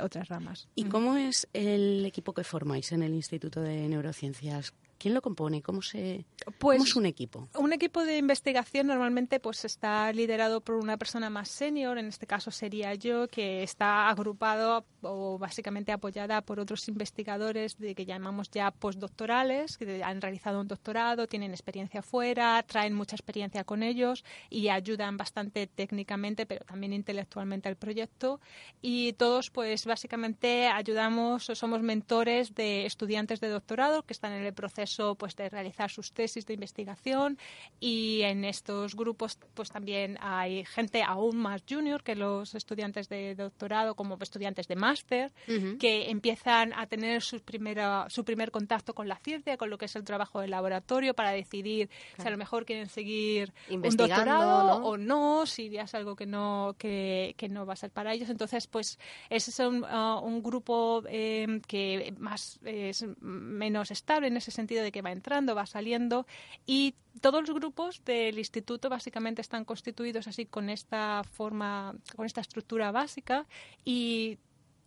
otras ramas. ¿Y cómo es el equipo que formáis en el Instituto de Neurociencias? ¿Quién lo compone? ¿Cómo, se, pues, es un equipo? Un equipo de investigación normalmente pues está liderado por una persona más senior, en este caso sería yo, que está agrupado o básicamente apoyada por otros investigadores de que llamamos ya postdoctorales, que han realizado un doctorado, tienen experiencia fuera, traen mucha experiencia con ellos y ayudan bastante técnicamente, pero también intelectualmente al proyecto. Y todos pues básicamente ayudamos somos mentores de estudiantes de doctorado que están en el proceso pues de realizar sus tesis de investigación y en estos grupos pues también hay gente aún más junior que los estudiantes de doctorado como estudiantes de máster que empiezan a tener su primera su primer contacto con la ciencia con lo que es el trabajo del laboratorio para decidir si a lo mejor quieren seguir un doctorado o no si ya es algo que no que, que, no va a ser para ellos. Entonces pues ese es un, uh, un grupo eh, que más es menos estable en ese sentido de que va entrando, va saliendo y todos los grupos del instituto básicamente están constituidos así con esta forma, con esta estructura básica y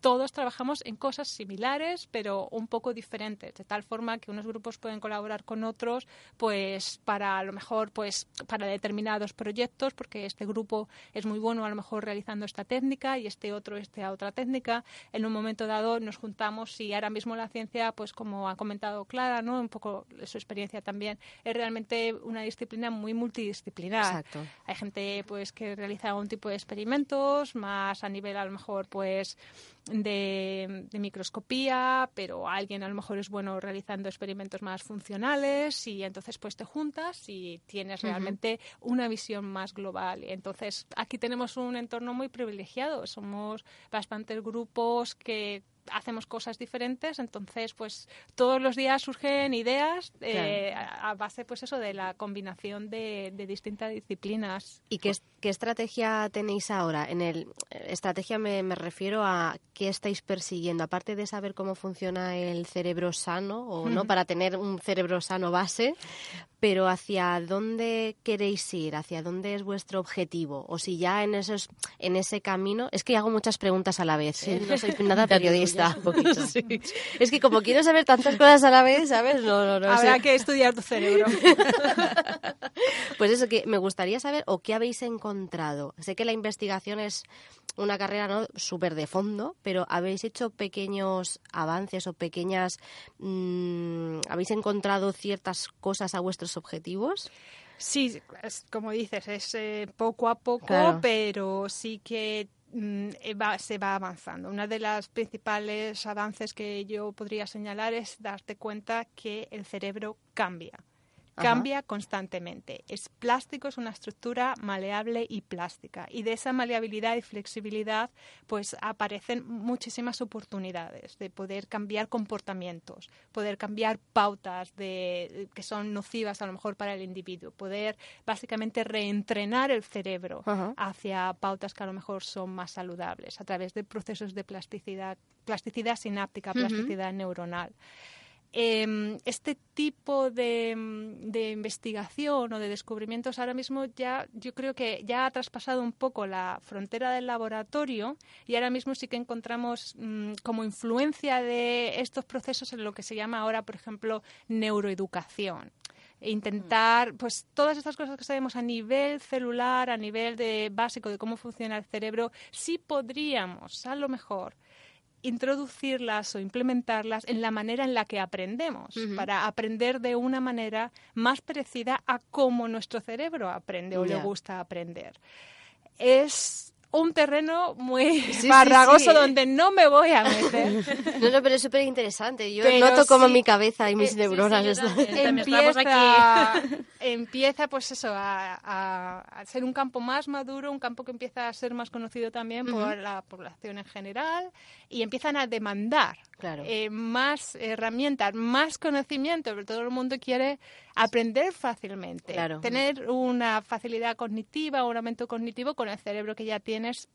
todos trabajamos en cosas similares, pero un poco diferentes, de tal forma que unos grupos pueden colaborar con otros, pues para a lo mejor, pues para determinados proyectos, porque este grupo es muy bueno a lo mejor realizando esta técnica y este otro esta otra técnica. En un momento dado nos juntamos y ahora mismo la ciencia, pues como ha comentado Clara, ¿no? Un poco su experiencia también, es realmente una disciplina muy multidisciplinar. Hay gente pues que realiza un tipo de experimentos más a nivel a lo mejor pues de, microscopía, pero alguien a lo mejor es bueno realizando experimentos más funcionales y entonces pues te juntas y tienes realmente una visión más global. Y entonces aquí tenemos un entorno muy privilegiado, somos bastantes grupos que hacemos cosas diferentes, entonces pues todos los días surgen ideas eh, a, base pues eso de la combinación de, distintas disciplinas. ¿Y qué, qué, estrategia tenéis ahora? En el estrategia me, me, refiero a qué estáis persiguiendo, aparte de saber cómo funciona el cerebro sano o no para tener un cerebro sano base, pero ¿hacia dónde queréis ir? ¿Hacia dónde es vuestro objetivo? O si ya en, esos, en ese camino... Es que hago muchas preguntas a la vez, ¿eh? no soy nada (laughs) periodista. (laughs) Es que como quiero saber tantas cosas a la vez, ¿sabes? No, no, Habrá que estudiar tu cerebro. (laughs) pues eso, que me gustaría saber o qué habéis encontrado. Sé que la investigación es una carrera ¿no? súper de fondo, pero ¿habéis hecho pequeños avances o pequeñas... Mm, ¿Habéis encontrado ciertas cosas a vuestros objetivos? Sí, como dices, es eh, poco a poco, pero sí que mm, se va avanzando. Uno de los principales avances que yo podría señalar es darte cuenta que el cerebro cambia cambia constantemente. Es plástico, es una estructura maleable y plástica. Y de esa maleabilidad y flexibilidad, pues aparecen muchísimas oportunidades de poder cambiar comportamientos, poder cambiar pautas de, que son nocivas a lo mejor para el individuo, poder básicamente reentrenar el cerebro hacia pautas que a lo mejor son más saludables a través de procesos de plasticidad, plasticidad sináptica, plasticidad neuronal. Em, este tipo de, investigación o de descubrimientos ahora mismo ya yo creo que ya ha traspasado un poco la frontera del laboratorio y ahora mismo sí que encontramos mm, como influencia de estos procesos en lo que se llama ahora, por ejemplo, neuroeducación. E intentar, pues todas estas cosas que sabemos a nivel celular, a nivel de básico de cómo funciona el cerebro, sí podríamos, a lo mejor, introducirlas o implementarlas en la manera en la que aprendemos, para aprender de una manera más parecida a cómo nuestro cerebro aprende o le gusta aprender. Es un terreno muy barragoso donde no me voy a meter. (laughs) No, no, pero es súper interesante. Yo noto como mi cabeza y mis eh, neuronas empieza, (laughs) empieza, pues eso, a, ser un campo más maduro, un campo que empieza a ser más conocido también por la población en general y empiezan a demandar eh, más herramientas, más conocimiento, pero todo el mundo quiere aprender fácilmente, tener una facilidad cognitiva, un aumento cognitivo con el cerebro que ya tienes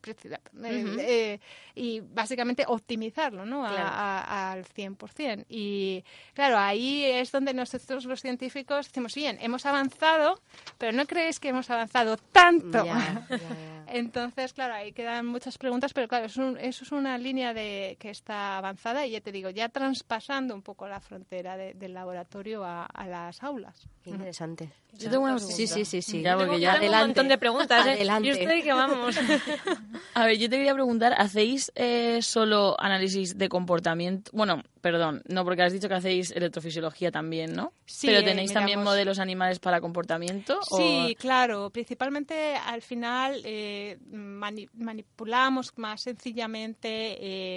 eh, y básicamente optimizarlo ¿no? al 100%. Y claro, ahí es donde nosotros los científicos decimos, bien, hemos avanzado, pero no creéis que hemos avanzado tanto. (laughs) Entonces, claro, ahí quedan muchas preguntas, pero claro, eso, es una línea de, que está avanzada y ya te digo, ya traspasando un poco la frontera del laboratorio a, las aulas. interesante. Yo tengo una Sí, sí, sí. sí. Ya, porque ya tengo un montón de preguntas. ¿eh? Adelante. Yo estoy que vamos. (laughs) a ver, yo te quería preguntar, ¿hacéis eh, solo análisis de comportamiento? Bueno, perdón, no, porque has dicho que hacéis electrofisiología también, ¿no? Sí. Pero tenéis también modelos animales para comportamiento. Sí, claro. Principalmente al final eh, manipulamos más sencillamente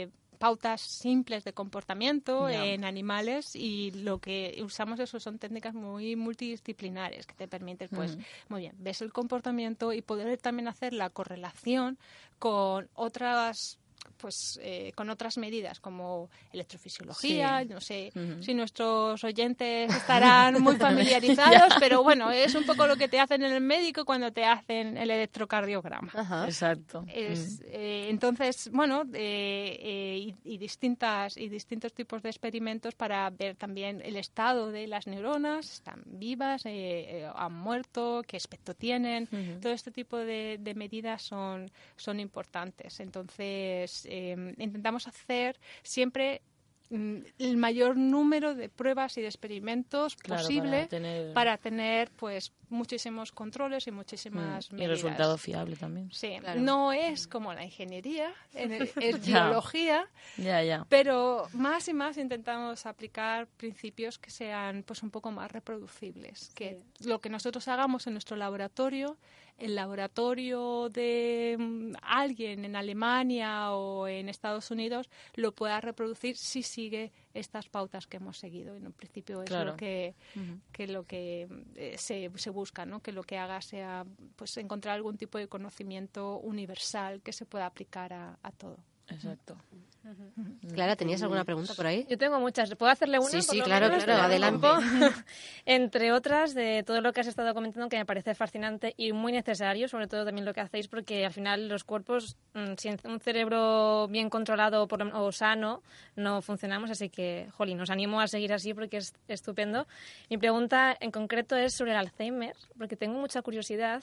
eh, pautas simples de comportamiento en animales y lo que usamos eso son técnicas muy multidisciplinares que te permiten pues muy bien ves el comportamiento y poder también hacer la correlación con otras pues eh, con otras medidas como electrofisiología, no sé si nuestros oyentes estarán (laughs) muy familiarizados, pero bueno, es un poco lo que te hacen en el médico cuando te hacen el electrocardiograma. Exacto. Eh, entonces, bueno, eh, y, distintas y distintos tipos de experimentos para ver también el estado de las neuronas, están vivas, han muerto, qué aspecto tienen, todo este tipo de, de medidas son son importantes. Entonces Em, intentamos hacer siempre mm, el mayor número de pruebas y de experimentos posible para tener, pues muchísimos controles y muchísimas mm, y resultado fiable también. Sí no es como la ingeniería (laughs) es biología pero más y más intentamos aplicar principios que sean pues un poco más reproducibles que lo que nosotros hagamos en nuestro laboratorio el laboratorio de mm, alguien en Alemania o en Estados Unidos lo pueda reproducir si sigue estas pautas que hemos seguido. En un principio es lo que, lo que eh, se, se, busca, ¿no? que lo que haga sea pues encontrar algún tipo de conocimiento universal que se pueda aplicar a, todo. Exacto. Clara, ¿tenías alguna pregunta por ahí? Yo tengo muchas. ¿Puedo hacerle una? Sí, sí, claro, menos? claro, ¿Te da adelante. (laughs) Entre otras, de todo lo que has estado comentando, que me parece fascinante y muy necesario, sobre todo también lo que hacéis, porque al final los cuerpos, mm, sin un cerebro bien controlado o, sano, no funcionamos. Así que, jolín, os animo a seguir así porque es estupendo. Mi pregunta en concreto es sobre el Alzheimer, porque tengo mucha curiosidad.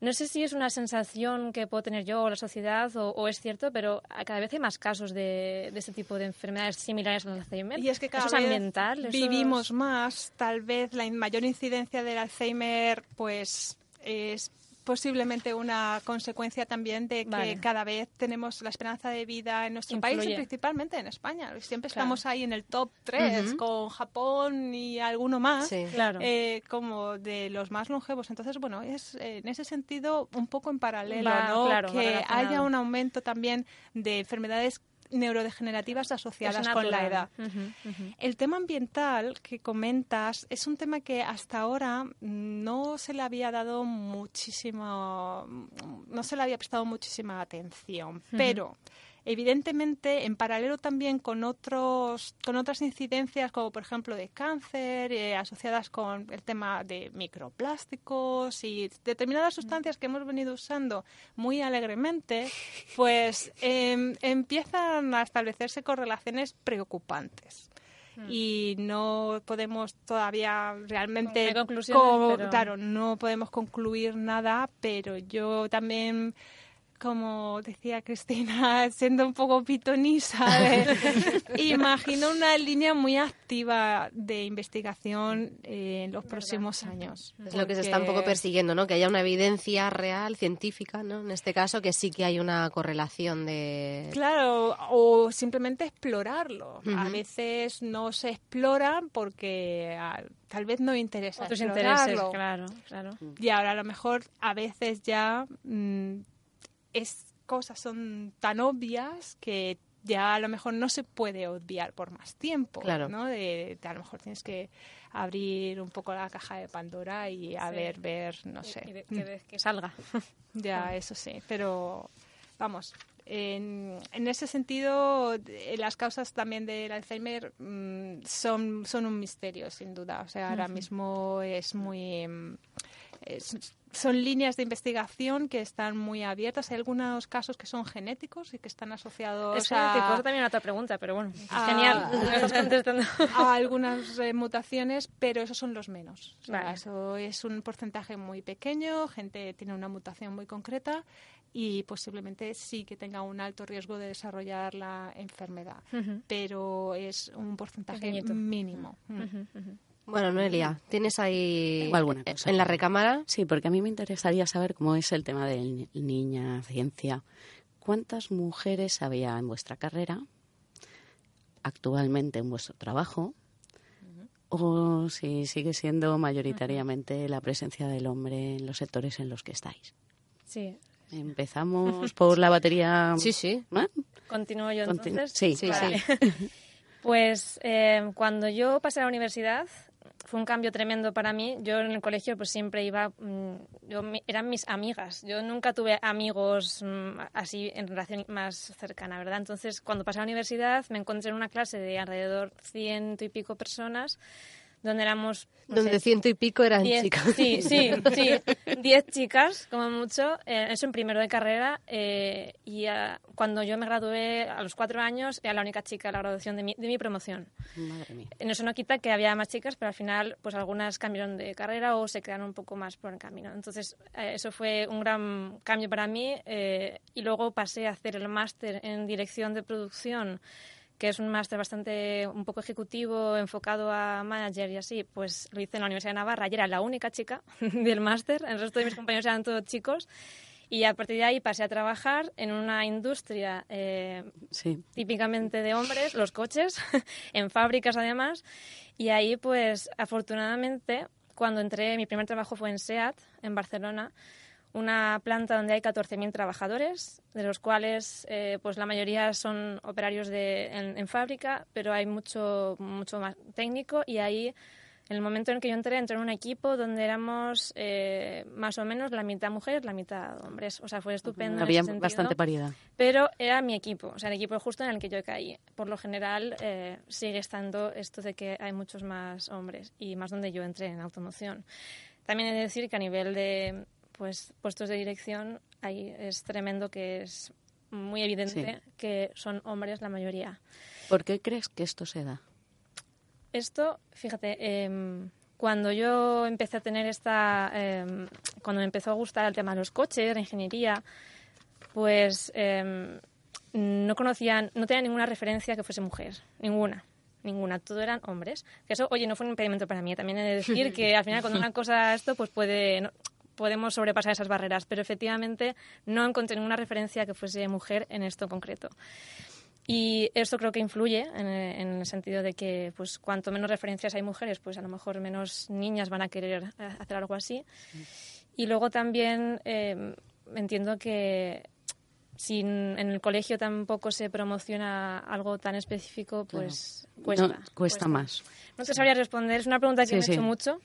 No sé si es una sensación que puedo tener yo o la sociedad o, o es cierto, pero cada vez hay más casos de, de este tipo de enfermedades similares al Alzheimer. Y es que cada ¿Eso es vez ambiental? ¿Eso vivimos más. Tal vez la mayor incidencia del Alzheimer, pues, es posiblemente una consecuencia también de que Vale. cada vez tenemos la esperanza de vida en nuestro país y principalmente en España. Siempre Claro. estamos ahí en el top 3 Ujú. con Japón y alguno más Sí. Claro. eh, como de los más longevos. Entonces, bueno, es eh, en ese sentido un poco en paralelo, Va, ¿no? claro, va que haya un aumento también de enfermedades neurodegenerativas asociadas con la edad. El tema ambiental que comentas es un tema que hasta ahora no se le había dado muchísimo, no se le había prestado muchísima atención, pero evidentemente en paralelo también con otros con otras incidencias como por ejemplo de cáncer eh, asociadas con el tema de microplásticos y determinadas sustancias que hemos venido usando muy alegremente pues em, empiezan a establecerse correlaciones preocupantes. Y no podemos todavía realmente pero- claro no podemos concluir nada pero yo también como decía Cristina, (laughs) siendo un poco pitonisa, (laughs) imagino una línea muy activa de investigación eh, en los próximos años. Es lo que se está un poco persiguiendo, ¿no? Que haya una evidencia real, científica, ¿no? En este caso, que sí que hay una correlación de... Claro, o simplemente explorarlo. A veces no se explora porque ah, tal vez no interesa Otros intereses, explorarlo. claro, claro. Y ahora a lo mejor a veces ya mm, es cosas son tan obvias que ya a lo mejor no se puede obviar por más tiempo, Claro. ¿no? De, de a lo mejor tienes que abrir un poco la caja de Pandora y a Sí. ver, ver, no Y- sé. y de- que, de- que salga. (laughs) Ya, eso sí, pero vamos, en, en ese sentido, eh, las causas también del Alzheimer mm, son, son un misterio, sin duda. O sea, ahora mismo es muy... mm, es- son líneas de investigación que están muy abiertas. Hay algunos casos que son genéticos y que están asociados Es a, también otra pregunta, pero bueno, a- genial. Me estás contestando. a algunas eh, mutaciones, pero esos son los menos. O sea, Vale. Eso es un porcentaje muy pequeño, gente tiene una mutación muy concreta y posiblemente sí que tenga un alto riesgo de desarrollar la enfermedad, pero es un porcentaje Pequeñito. mínimo. Bueno, Noelia, ¿tienes ahí alguna cosa. en la recámara? Sí, porque a mí me interesaría saber cómo es el tema de ni- niña ciencia. ¿Cuántas mujeres había en vuestra carrera, actualmente en vuestro trabajo? ¿O si sigue siendo mayoritariamente la presencia del hombre en los sectores en los que estáis? Sí, Empezamos por la batería. Sí, sí. ¿eh? continúo yo Continu- entonces. sí, Sí, Vale. (laughs) Pues eh, cuando yo pasé a la universidad fue un cambio tremendo para mí. Yo en el colegio pues siempre iba, mm, yo, eran mis amigas. Yo nunca tuve amigos mm, así en relación más cercana, ¿verdad? Entonces cuando pasé a la universidad me encontré en una clase de alrededor ciento y pico personas donde éramos no Donde sé, ciento y pico eran Diez- chicas. Sí, sí, (laughs) sí. Diez chicas, como mucho. eh, eso en primero de carrera. eh, y cuando yo me gradué a los cuatro años, era la única chica de la graduación de mi, de mi promoción. Madre mía. Eso no quita que había más chicas, pero al final, pues algunas cambiaron de carrera o se quedaron un poco más por el camino. Entonces, eh, eso fue un gran cambio para mí. eh, y luego pasé a hacer el máster en dirección de producción que es un máster bastante un poco ejecutivo, enfocado a manager y así, pues lo hice en la Universidad de Navarra y era la única chica (laughs) del máster, el resto de mis compañeros eran todos chicos. Y a partir de ahí pasé a trabajar en una industria eh, Sí. típicamente de hombres, los coches, (laughs) en fábricas además. Y ahí, pues, afortunadamente, cuando entré, mi primer trabajo fue en SEAT, en Barcelona, una planta donde hay 14.000 trabajadores, de los cuales eh, pues la mayoría son operarios de, en, en fábrica, pero hay mucho, mucho más técnico y ahí En el momento en que yo entré, entré en un equipo donde éramos eh, más o menos la mitad mujeres, la mitad hombres. O sea, fue estupendo. en Había ese sentido. bastante paridad. Pero era mi equipo, o sea, el equipo justo en el que yo caí. Por lo general eh, sigue estando esto de que hay muchos más hombres y más donde yo entré en automoción. También he de decir que a nivel de pues, puestos de dirección ahí es tremendo que es muy evidente que son hombres la mayoría. ¿Por qué crees que esto se da? Esto, fíjate, em, cuando yo empecé a tener esta, em, cuando me empezó a gustar el tema de los coches, la ingeniería, pues em, no conocían, no tenía ninguna referencia que fuese mujer, ninguna, ninguna, todo eran hombres. Que eso, oye, no fue un impedimento para mí. También he de decir que al final cuando una cosa esto, pues puede, no- podemos sobrepasar esas barreras, pero efectivamente no encontré ninguna referencia que fuese mujer en esto en concreto. Y esto creo que influye en, en el sentido de que pues cuanto menos referencias hay mujeres, pues a lo mejor menos niñas van a querer hacer algo así. Y luego también eh, entiendo que si en en el colegio tampoco se promociona algo tan específico, pues cuesta. No, cuesta más. No te sabría responder, es una pregunta que Sí, me he sí. hecho mucho,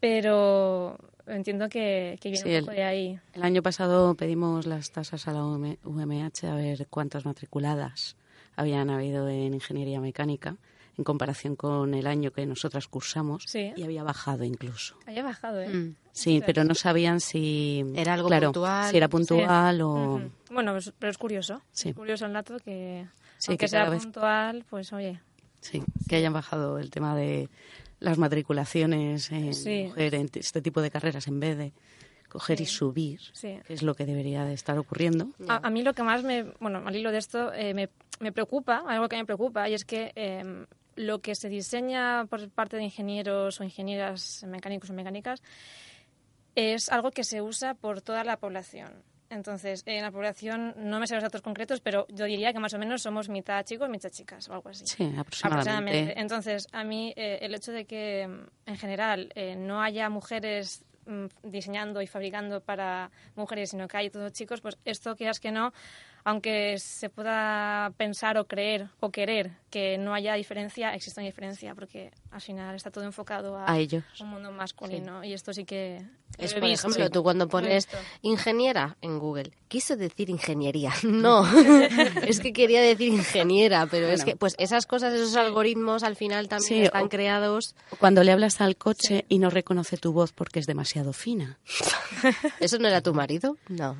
pero entiendo que, que viene Sí, un el- poco de ahí. El año pasado pedimos las tasas a la UM UMH a ver cuántas matriculadas habían habido en ingeniería mecánica en comparación con el año que nosotras cursamos Sí. y había bajado incluso. Había bajado, ¿eh? Mm. Sí, pero no sabían si Era algo claro, puntual. si era puntual o Ujú. Bueno, pues- pero es curioso. Sí. Es curioso el dato que, Sí, aunque que sea vez- puntual, pues oye. sí, que hayan bajado el tema de las matriculaciones en Sí. mujer en este tipo de carreras en vez de coger y subir, Sí. que es lo que debería de estar ocurriendo. A, a mí lo que más me, bueno, al hilo de esto, eh, me, me preocupa, algo que me preocupa, y es que eh, lo que se diseña por parte de ingenieros o ingenieras mecánicos o mecánicas es algo que se usa por toda la población. Entonces, en la población, no me sé los datos concretos, pero yo diría que más o menos somos mitad chicos, mitad chicas o algo así. Sí, aproximadamente. Entonces, a mí eh, el hecho de que, mm, en general, eh, no haya mujeres mm, diseñando y fabricando para mujeres, sino que hay todos chicos, pues esto, quieras que no, aunque se pueda pensar o creer o querer que no haya diferencia, existe una diferencia, porque al final está todo enfocado a, A ellos. un mundo masculino. Y esto sí que... Es, por visto. ejemplo, tú cuando pones ingeniera en Google, quise decir ingeniería. (laughs) No, (laughs) es que quería decir ingeniera, pero es que pues esas cosas, esos algoritmos al final también Sí, están o- creados. Cuando le hablas al coche y no reconoce tu voz porque es demasiado fina. (laughs) ¿Eso no era tu marido? No.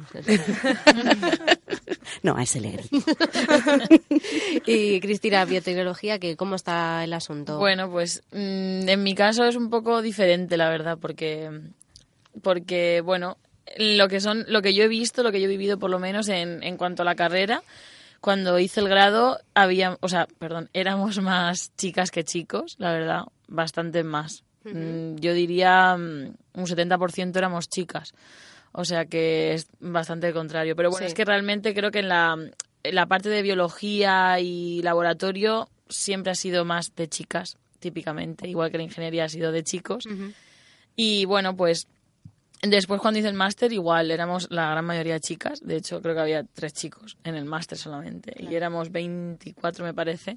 (laughs) No, a ese le grito. (laughs) y Cristina, biotecnología, que ¿cómo está el asunto? Bueno, pues mm, en mi caso es un poco diferente, la verdad, porque, porque bueno, lo que son, lo que yo he visto, lo que yo he vivido por lo menos en, en cuanto a la carrera, cuando hice el grado había, o sea, perdón, (laughs) éramos más chicas que chicos, la verdad, bastante más. Mm, Yo diría mm, un 70% éramos chicas. O sea que es bastante contrario. Pero bueno, Sí. es que realmente creo que en la, en la parte de biología y laboratorio siempre ha sido más de chicas, típicamente, igual que la ingeniería ha sido de chicos. Y bueno, pues después cuando hice el máster igual éramos la gran mayoría chicas. De hecho, creo que había tres chicos en el máster solamente. Y éramos 24, me parece.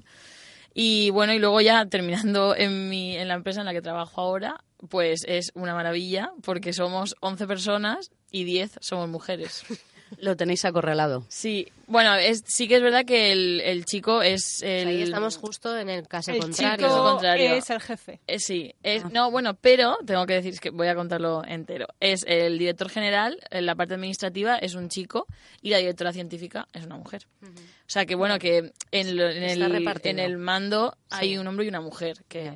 Y bueno, y luego ya terminando en, mi, en la empresa en la que trabajo ahora, pues es una maravilla porque somos 11 personas y 10 somos mujeres. (laughs) Lo tenéis acorralado. Sí, bueno, es, sí que es verdad que el, el chico es el... Ahí estamos justo en el caso El contrario. chico contrario. es el jefe. Eh, sí, es, no, bueno, pero tengo que decir es que voy a contarlo entero. Es el director general, en la parte administrativa es un chico y la directora científica es una mujer. O sea que bueno, que en, lo- en Está el, en el mando hay un hombre y una mujer. que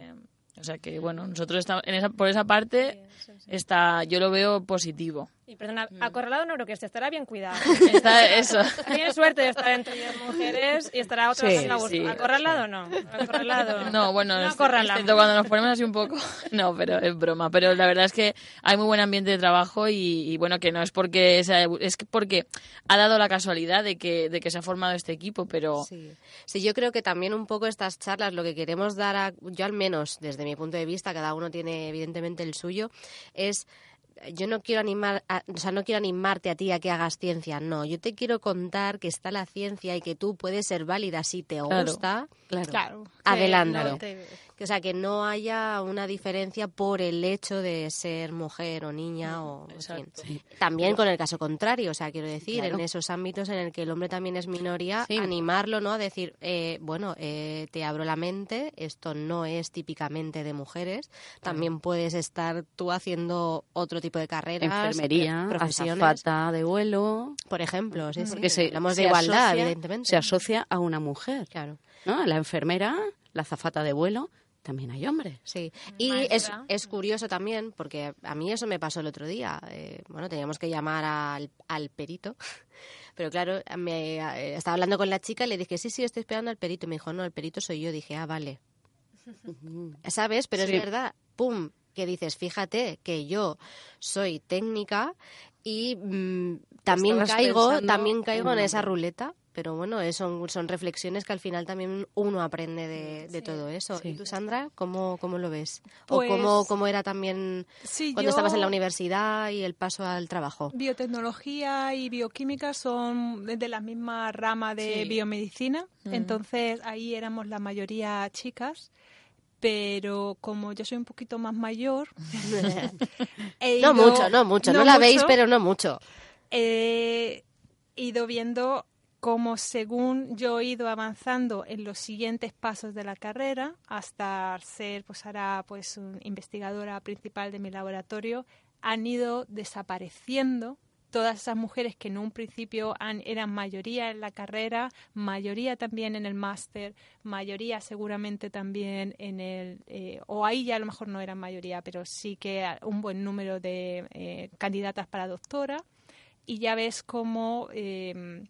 O sea que bueno, nosotros estamos en esa, por esa parte está, yo lo veo positivo. Y perdona, acorralado no creo que esté, estará bien cuidado. Está eso. (laughs) Tiene suerte de estar entre diez mujeres y estará otra Sí, sí. ¿Acorralado no? Acorralado. (laughs) No, bueno, no excepto cuando nos ponemos así un poco. (laughs) No, pero es broma. Pero la verdad es que hay muy buen ambiente de trabajo y, y bueno, que no es porque sea, es que porque ha dado la casualidad de que, de que se ha formado este equipo, pero Sí. Sí, yo creo que también un poco estas charlas lo que queremos dar, a, yo al menos desde mi punto de vista, cada uno tiene evidentemente el suyo, es yo no quiero animar, a- o sea, no quiero animarte a ti a que hagas ciencia, no, yo te quiero contar que está la ciencia y que tú puedes ser válida si te Claro, gusta. Claro. Claro. Adelántalo. Que O sea, que no haya una diferencia por el hecho de ser mujer o niña o... en fin. También con el caso contrario, o sea, quiero decir, Claro. en esos ámbitos en el que el hombre también es minoría, animarlo, ¿no? A decir, eh, bueno, eh, te abro la mente, esto no es típicamente de mujeres, también puedes estar tú haciendo otro tipo de carreras, Enfermería, eh, profesiones. azafata de vuelo. Por ejemplo, sí, sí, Porque se, hablamos se de igualdad, asocia- evidentemente. Se asocia a una mujer. Claro. ¿no? La enfermera, la azafata de vuelo, también hay hombres. Sí, y es, es curioso también, porque a mí eso me pasó el otro día. Eh, bueno, teníamos que llamar al, al perito, (laughs) pero claro, me, eh, estaba hablando con la chica y le dije, sí, sí, estoy esperando al perito. Y me dijo, no, el perito soy yo. Dije, ah, vale. (laughs) ¿Sabes? Pero Sí. es verdad, pum, que dices, fíjate que yo soy técnica y mm, también caigo, también caigo en en- esa ruleta. Pero bueno, eh, son, son reflexiones que al final también uno aprende de, de todo eso. ¿Y tú, Sandra, cómo, cómo lo ves? Pues- ¿O cómo, cómo era también Sí, cuando yo- estabas en la universidad y el paso al trabajo? Biotecnología y bioquímica son de la misma rama de biomedicina, Mm. entonces ahí éramos la mayoría chicas, pero como yo soy un poquito más mayor, (laughs) (laughs) No mucho, no mucho. No, la veis, pero no mucho. He ido viendo cómo según yo he ido avanzando en los siguientes pasos de la carrera hasta ser pues ahora pues un- investigadora principal de mi laboratorio han ido desapareciendo todas esas mujeres que en un principio eran mayoría en la carrera, mayoría también en el máster, mayoría seguramente también en el, eh, o ahí ya a lo mejor no eran mayoría, pero sí que un buen número de eh, candidatas para doctora. Y ya ves cómo eh,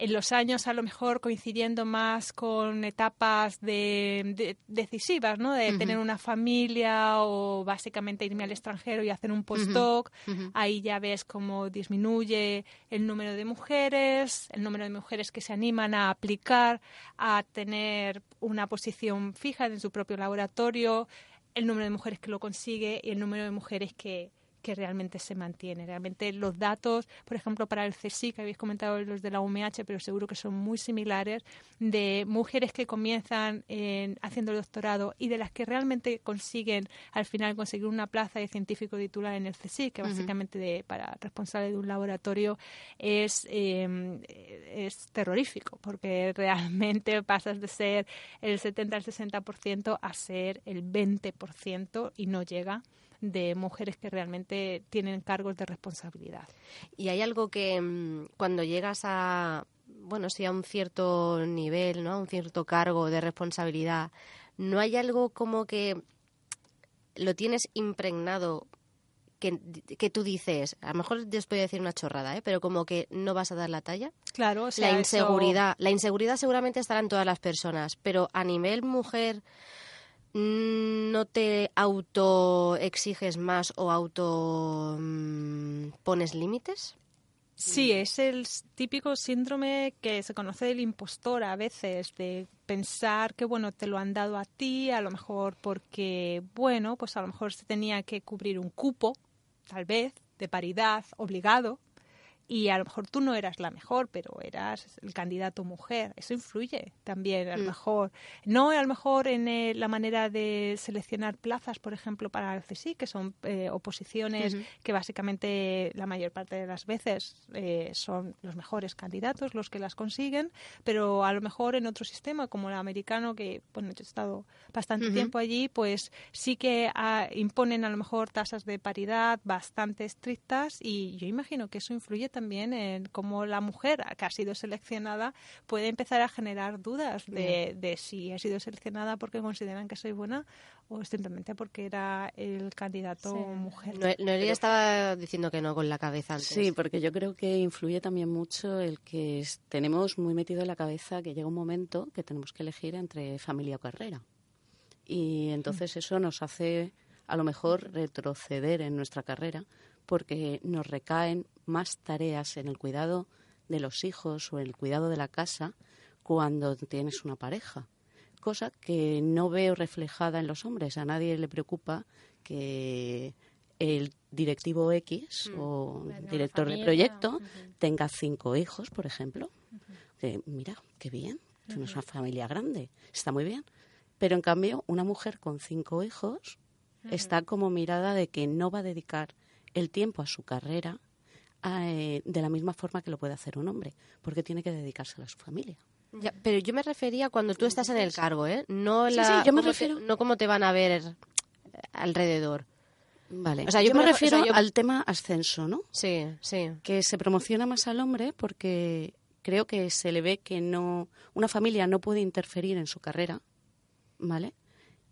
en los años a lo mejor coincidiendo más con etapas de, de- decisivas, ¿no? De tener una familia o básicamente irme al extranjero y hacer un postdoc. Ahí ya ves cómo disminuye el número de mujeres, el número de mujeres que se animan a aplicar, a tener una posición fija en su propio laboratorio, el número de mujeres que lo consigue y el número de mujeres que, que realmente se mantiene. Realmente los datos, por ejemplo, para el CSIC, que habéis comentado los de la UMH, pero seguro que son muy similares, de mujeres que comienzan en- haciendo el doctorado y de las que realmente consiguen al final conseguir una plaza de científico titular en el CSIC, que básicamente de, para responsable de un laboratorio es, eh, es terrorífico, porque realmente (laughs) pasas de ser el 70 al 60% a ser el 20% y no llega de mujeres que realmente tienen cargos de responsabilidad. Y hay algo que mm, cuando llegas a, bueno, sí, a un cierto nivel, ¿no? A un cierto cargo de responsabilidad, ¿no hay algo como que lo tienes impregnado que, que tú dices, a lo mejor después de decir una chorrada, ¿eh? pero como que no vas a dar la talla? Claro, o sea, la eso- inseguridad. La inseguridad seguramente estará en todas las personas, pero a nivel mujer, ¿no te auto exiges más o auto mm, pones límites? Sí, es el típico síndrome que se conoce del impostor a veces, de pensar que, bueno, te lo han dado a ti, a lo mejor porque, bueno, pues a lo mejor se tenía que cubrir un cupo, tal vez, de paridad obligado, y a lo mejor tú no eras la mejor, pero eras el candidato mujer. Eso influye también, a lo Mm. mejor. No a lo mejor en eh, la manera de seleccionar plazas, por ejemplo, para el CSIC, que son eh, oposiciones que básicamente la mayor parte de las veces eh, son los mejores candidatos los que las consiguen, pero a lo mejor en otro sistema como el americano, que bueno, yo he estado bastante tiempo allí, pues sí que ah, imponen a lo mejor tasas de paridad bastante estrictas y yo imagino que eso influye también en cómo la mujer que ha sido seleccionada puede empezar a generar dudas de, de si ha sido seleccionada porque consideran que soy buena o simplemente porque era el candidato mujer. No, Noelia estaba diciendo que no con la cabeza antes. Sí, porque yo creo que influye también mucho el que tenemos muy metido en la cabeza que llega un momento que tenemos que elegir entre familia o carrera. Y entonces eso nos hace a lo mejor retroceder en nuestra carrera porque nos recaen más tareas en el cuidado de los hijos o en el cuidado de la casa cuando tienes una pareja. Cosa que no veo reflejada en los hombres. A nadie le preocupa que el directivo X o Una director de proyecto tenga cinco hijos, por ejemplo. Que, mira, qué bien, tienes una familia grande, está muy bien. Pero en cambio, una mujer con cinco hijos está como mirada de que no va a dedicar el tiempo a su carrera eh, de la misma forma que lo puede hacer un hombre, porque tiene que dedicarse a su familia. Ya, pero yo me refería cuando tú estás en el cargo, ¿eh? No, la, sí, yo me cómo refiero- Te, no cómo te van a ver eh, alrededor. Vale. O sea, yo, yo me o refiero sea, yo- al tema ascenso, ¿no? Sí, sí. Que se promociona más al hombre porque creo que se le ve que no una familia no puede interferir en su carrera, ¿vale?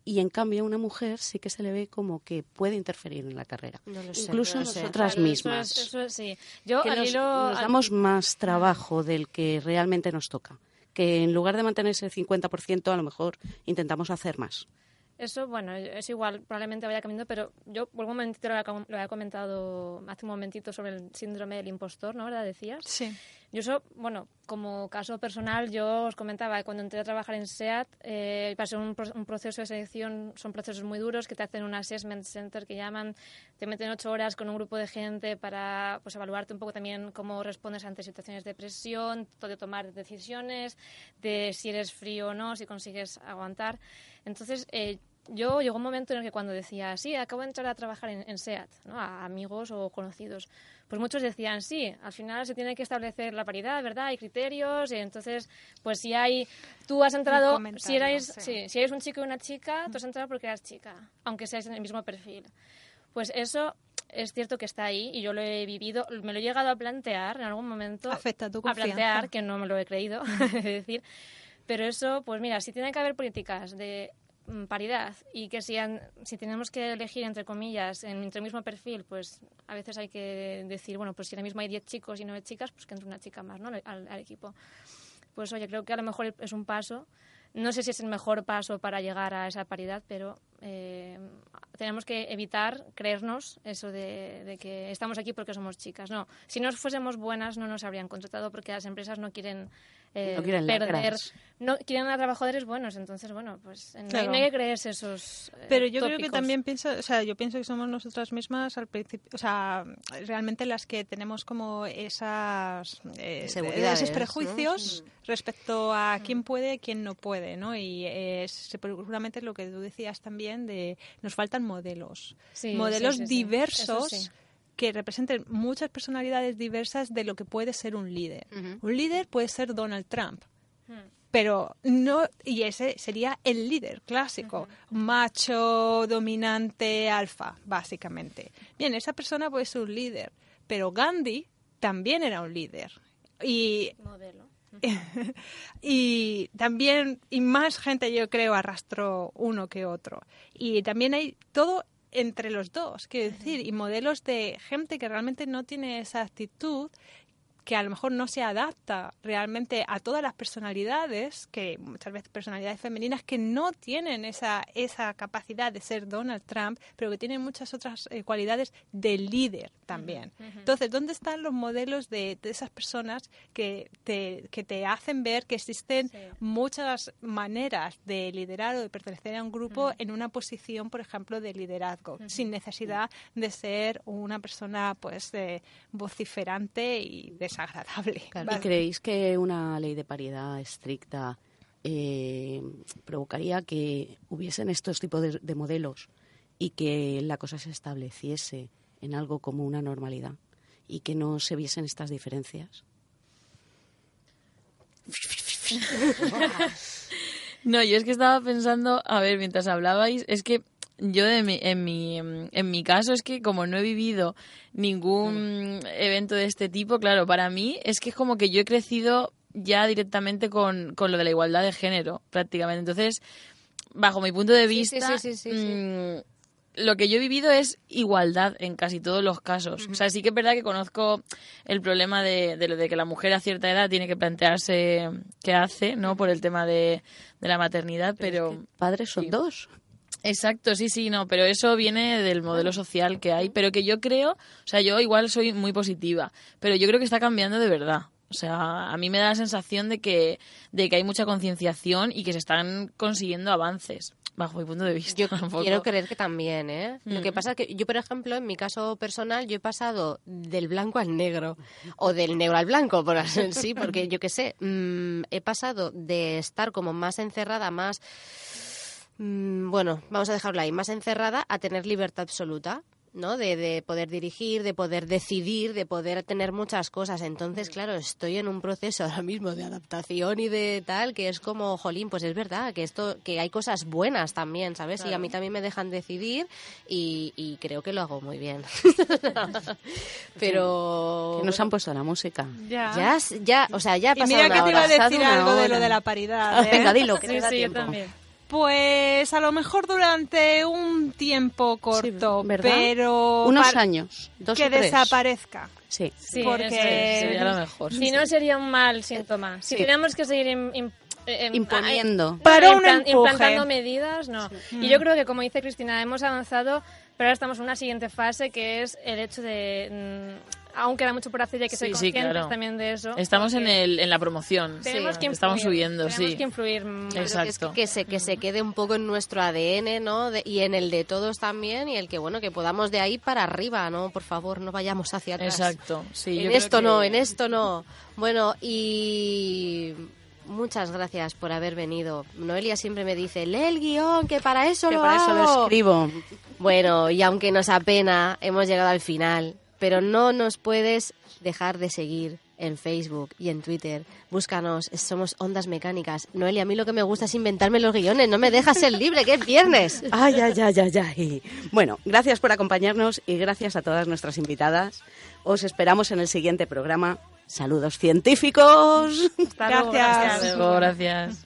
Y en cambio una mujer sí que se le ve como que puede interferir en la carrera. No lo sé, Incluso no lo sé. nosotras eso mismas. es- eso es- sí. Yo que nos, damos más trabajo del que realmente nos toca. Que en lugar de mantener ese 50%, a lo mejor intentamos hacer más. Eso, bueno, es igual, probablemente vaya cambiando, pero yo por un momentito lo había, comentado hace un momentito sobre el síndrome del impostor, ¿no? ¿Verdad? Decías. Sí. Yo eso, bueno, como caso personal, yo os comentaba, cuando entré a trabajar en SEAT, eh, pasé un, un proceso de selección, son procesos muy duros, que te hacen un assessment center que llaman, te meten ocho horas con un grupo de gente para pues, evaluarte un poco también cómo respondes ante situaciones de presión, de tomar decisiones, de si eres frío o no, si consigues aguantar. Entonces, eh, yo llegó un momento en el que cuando decía, sí, acabo de entrar a trabajar en, en SEAT, ¿no? a amigos o conocidos, pues muchos decían, sí, al final se tiene que establecer la paridad, ¿verdad? Hay criterios, y entonces, pues si hay, tú has entrado, si erais, sí. sí, si eres un chico y una chica, tú has entrado porque eras chica, aunque seáis en el mismo perfil. Pues eso es cierto que está ahí y yo lo he vivido, me lo he llegado a plantear en algún momento. Afecta tu A confianza. plantear, que no me lo he creído, (laughs) es decir. Pero eso, pues mira, si tiene que haber políticas de mm, paridad y que si, han- si tenemos que elegir, entre comillas, en, entre el mismo perfil, pues a veces hay que decir, bueno, pues si ahora mismo hay 10 chicos y 9 chicas, pues que entre una chica más ¿no? al, al equipo. Pues oye, creo que a lo mejor es un paso. No sé si es el mejor paso para llegar a esa paridad, pero eh, tenemos que evitar creernos eso de, de que estamos aquí porque somos chicas. No, si no fuésemos buenas no nos habrían contratado porque las empresas no quieren, eh, No quieren perder, lacras. no quieren a trabajadores buenos. Entonces, bueno, pues no hay- Claro. no hay que creerse esos. eh, Pero yo creo que también pienso, o sea, yo pienso que somos nosotras mismas al principio, o sea, realmente las que tenemos como esas eh, esos ¿no? prejuicios respecto a quién puede y quién no puede, ¿no? Y eh, seguramente lo que tú decías también de nos faltan modelos, Sí, modelos sí, sí, sí. diversos. Que representen muchas personalidades diversas de lo que puede ser un líder. Un líder puede ser Donald Trump, Hmm. pero no y ese sería el líder clásico macho dominante alfa básicamente bien esa persona puede ser un líder pero Gandhi también era un líder y Modelo. (laughs) y también y más gente yo creo arrastró uno que otro. Y también hay todo entre los dos quiero decir y modelos de gente que realmente no tiene esa actitud que a lo mejor no se adapta realmente a todas las personalidades, que muchas veces personalidades femeninas que no tienen esa, esa capacidad de ser Donald Trump, pero que tienen muchas otras eh, cualidades de líder también. Entonces, ¿dónde están los modelos de, de esas personas que te, que te hacen ver que existen Sí. muchas maneras de liderar o de pertenecer a un grupo en una posición, por ejemplo, de liderazgo, sin necesidad de ser una persona pues eh, vociferante y desagradable. ¿Y creéis que una ley de paridad estricta eh, provocaría que hubiesen estos tipos de, de modelos y que la cosa se estableciese en algo como una normalidad y que no se viesen estas diferencias? (laughs) No, yo es que estaba pensando, a ver, mientras hablabais, es que yo de mi, en, mi, en mi caso es que como no he vivido ningún evento de este tipo, claro, para mí es que es como que yo he crecido ya directamente con, con lo de la igualdad de género, prácticamente. Entonces, bajo mi punto de vista, sí, sí, sí, sí, sí. mm, lo que yo he vivido es igualdad en casi todos los casos. O sea, sí que es verdad que conozco el problema de, de lo de que la mujer a cierta edad tiene que plantearse qué hace, ¿no? Por el tema de, de la maternidad, pero... Padres son dos. Exacto, sí, sí, no, pero eso viene del modelo social que hay, pero que yo creo, o sea, yo igual soy muy positiva, pero yo creo que está cambiando de verdad. O sea, a mí me da la sensación de que, de que hay mucha concienciación y que se están consiguiendo avances, bajo mi punto de vista. Yo (laughs) tampoco. quiero creer que también, ¿eh? Lo que Mm. pasa es que yo, por ejemplo, en mi caso personal, yo he pasado del blanco al negro o del negro al blanco, por así sí, porque yo qué sé, mm, he pasado de estar como más encerrada, más mm, bueno, vamos a dejarlo ahí, más encerrada a tener libertad absoluta. ¿no? De, de, poder dirigir, de poder decidir, de poder tener muchas cosas. Entonces, claro, estoy en un proceso (laughs) ahora mismo de adaptación y de tal, que es como, jolín, pues es verdad, que esto, que hay cosas buenas también, ¿sabes? Y a mí también me dejan decidir y, y creo que lo hago muy bien. (laughs) Pero... Que nos han puesto la música. Ya. Ya, ya, o sea, ya ha Y pasado mira que te iba a decir algo de lo de la paridad. ¿eh? Venga, dilo, que Sí, sí, yo también. Pues a lo mejor durante un tiempo corto, ¿verdad? pero Unos años, dos que o tres. desaparezca. Sí. Sí, Porque- es. Sería lo mejor. Si no, sería un mal síntoma. Si Sí. tenemos que seguir eh, em- Imponiendo. Para un implan- empuje. implantando medidas, no. Y yo creo que, como dice Cristina, hemos avanzado, pero ahora estamos en una siguiente fase que es el hecho de. mm, aún queda mucho por hacer y hay que ser Sí, sí, conscientes claro. también de eso. Estamos en, el, en la promoción. Tenemos que influir, Estamos subiendo, tenemos sí. que influir. Creo que es Exacto. que, se, que se quede un poco en nuestro ADN, ¿no? De- y en el de todos también, y el que, bueno, que podamos de ahí para arriba, ¿no? Por favor, no vayamos hacia atrás. Exacto. Sí, en esto que- no, en esto no. Bueno, y muchas gracias por haber venido. Noelia siempre me dice, lee el guion, que para eso Que lo para eso lo hago". escribo. Bueno, y aunque nos apena, hemos llegado al final, pero no nos puedes dejar de seguir en Facebook y en Twitter. Búscanos, somos Ondas Mecánicas. Noelia, a mí lo que me gusta es inventarme los guiones, no me dejas ser libre, que es viernes. (laughs) Ay, ay, ay, ay, ay. Bueno, gracias por acompañarnos y gracias a todas nuestras invitadas. Os esperamos en el siguiente programa. Saludos científicos. Hasta luego, Gracias. Hasta luego, gracias.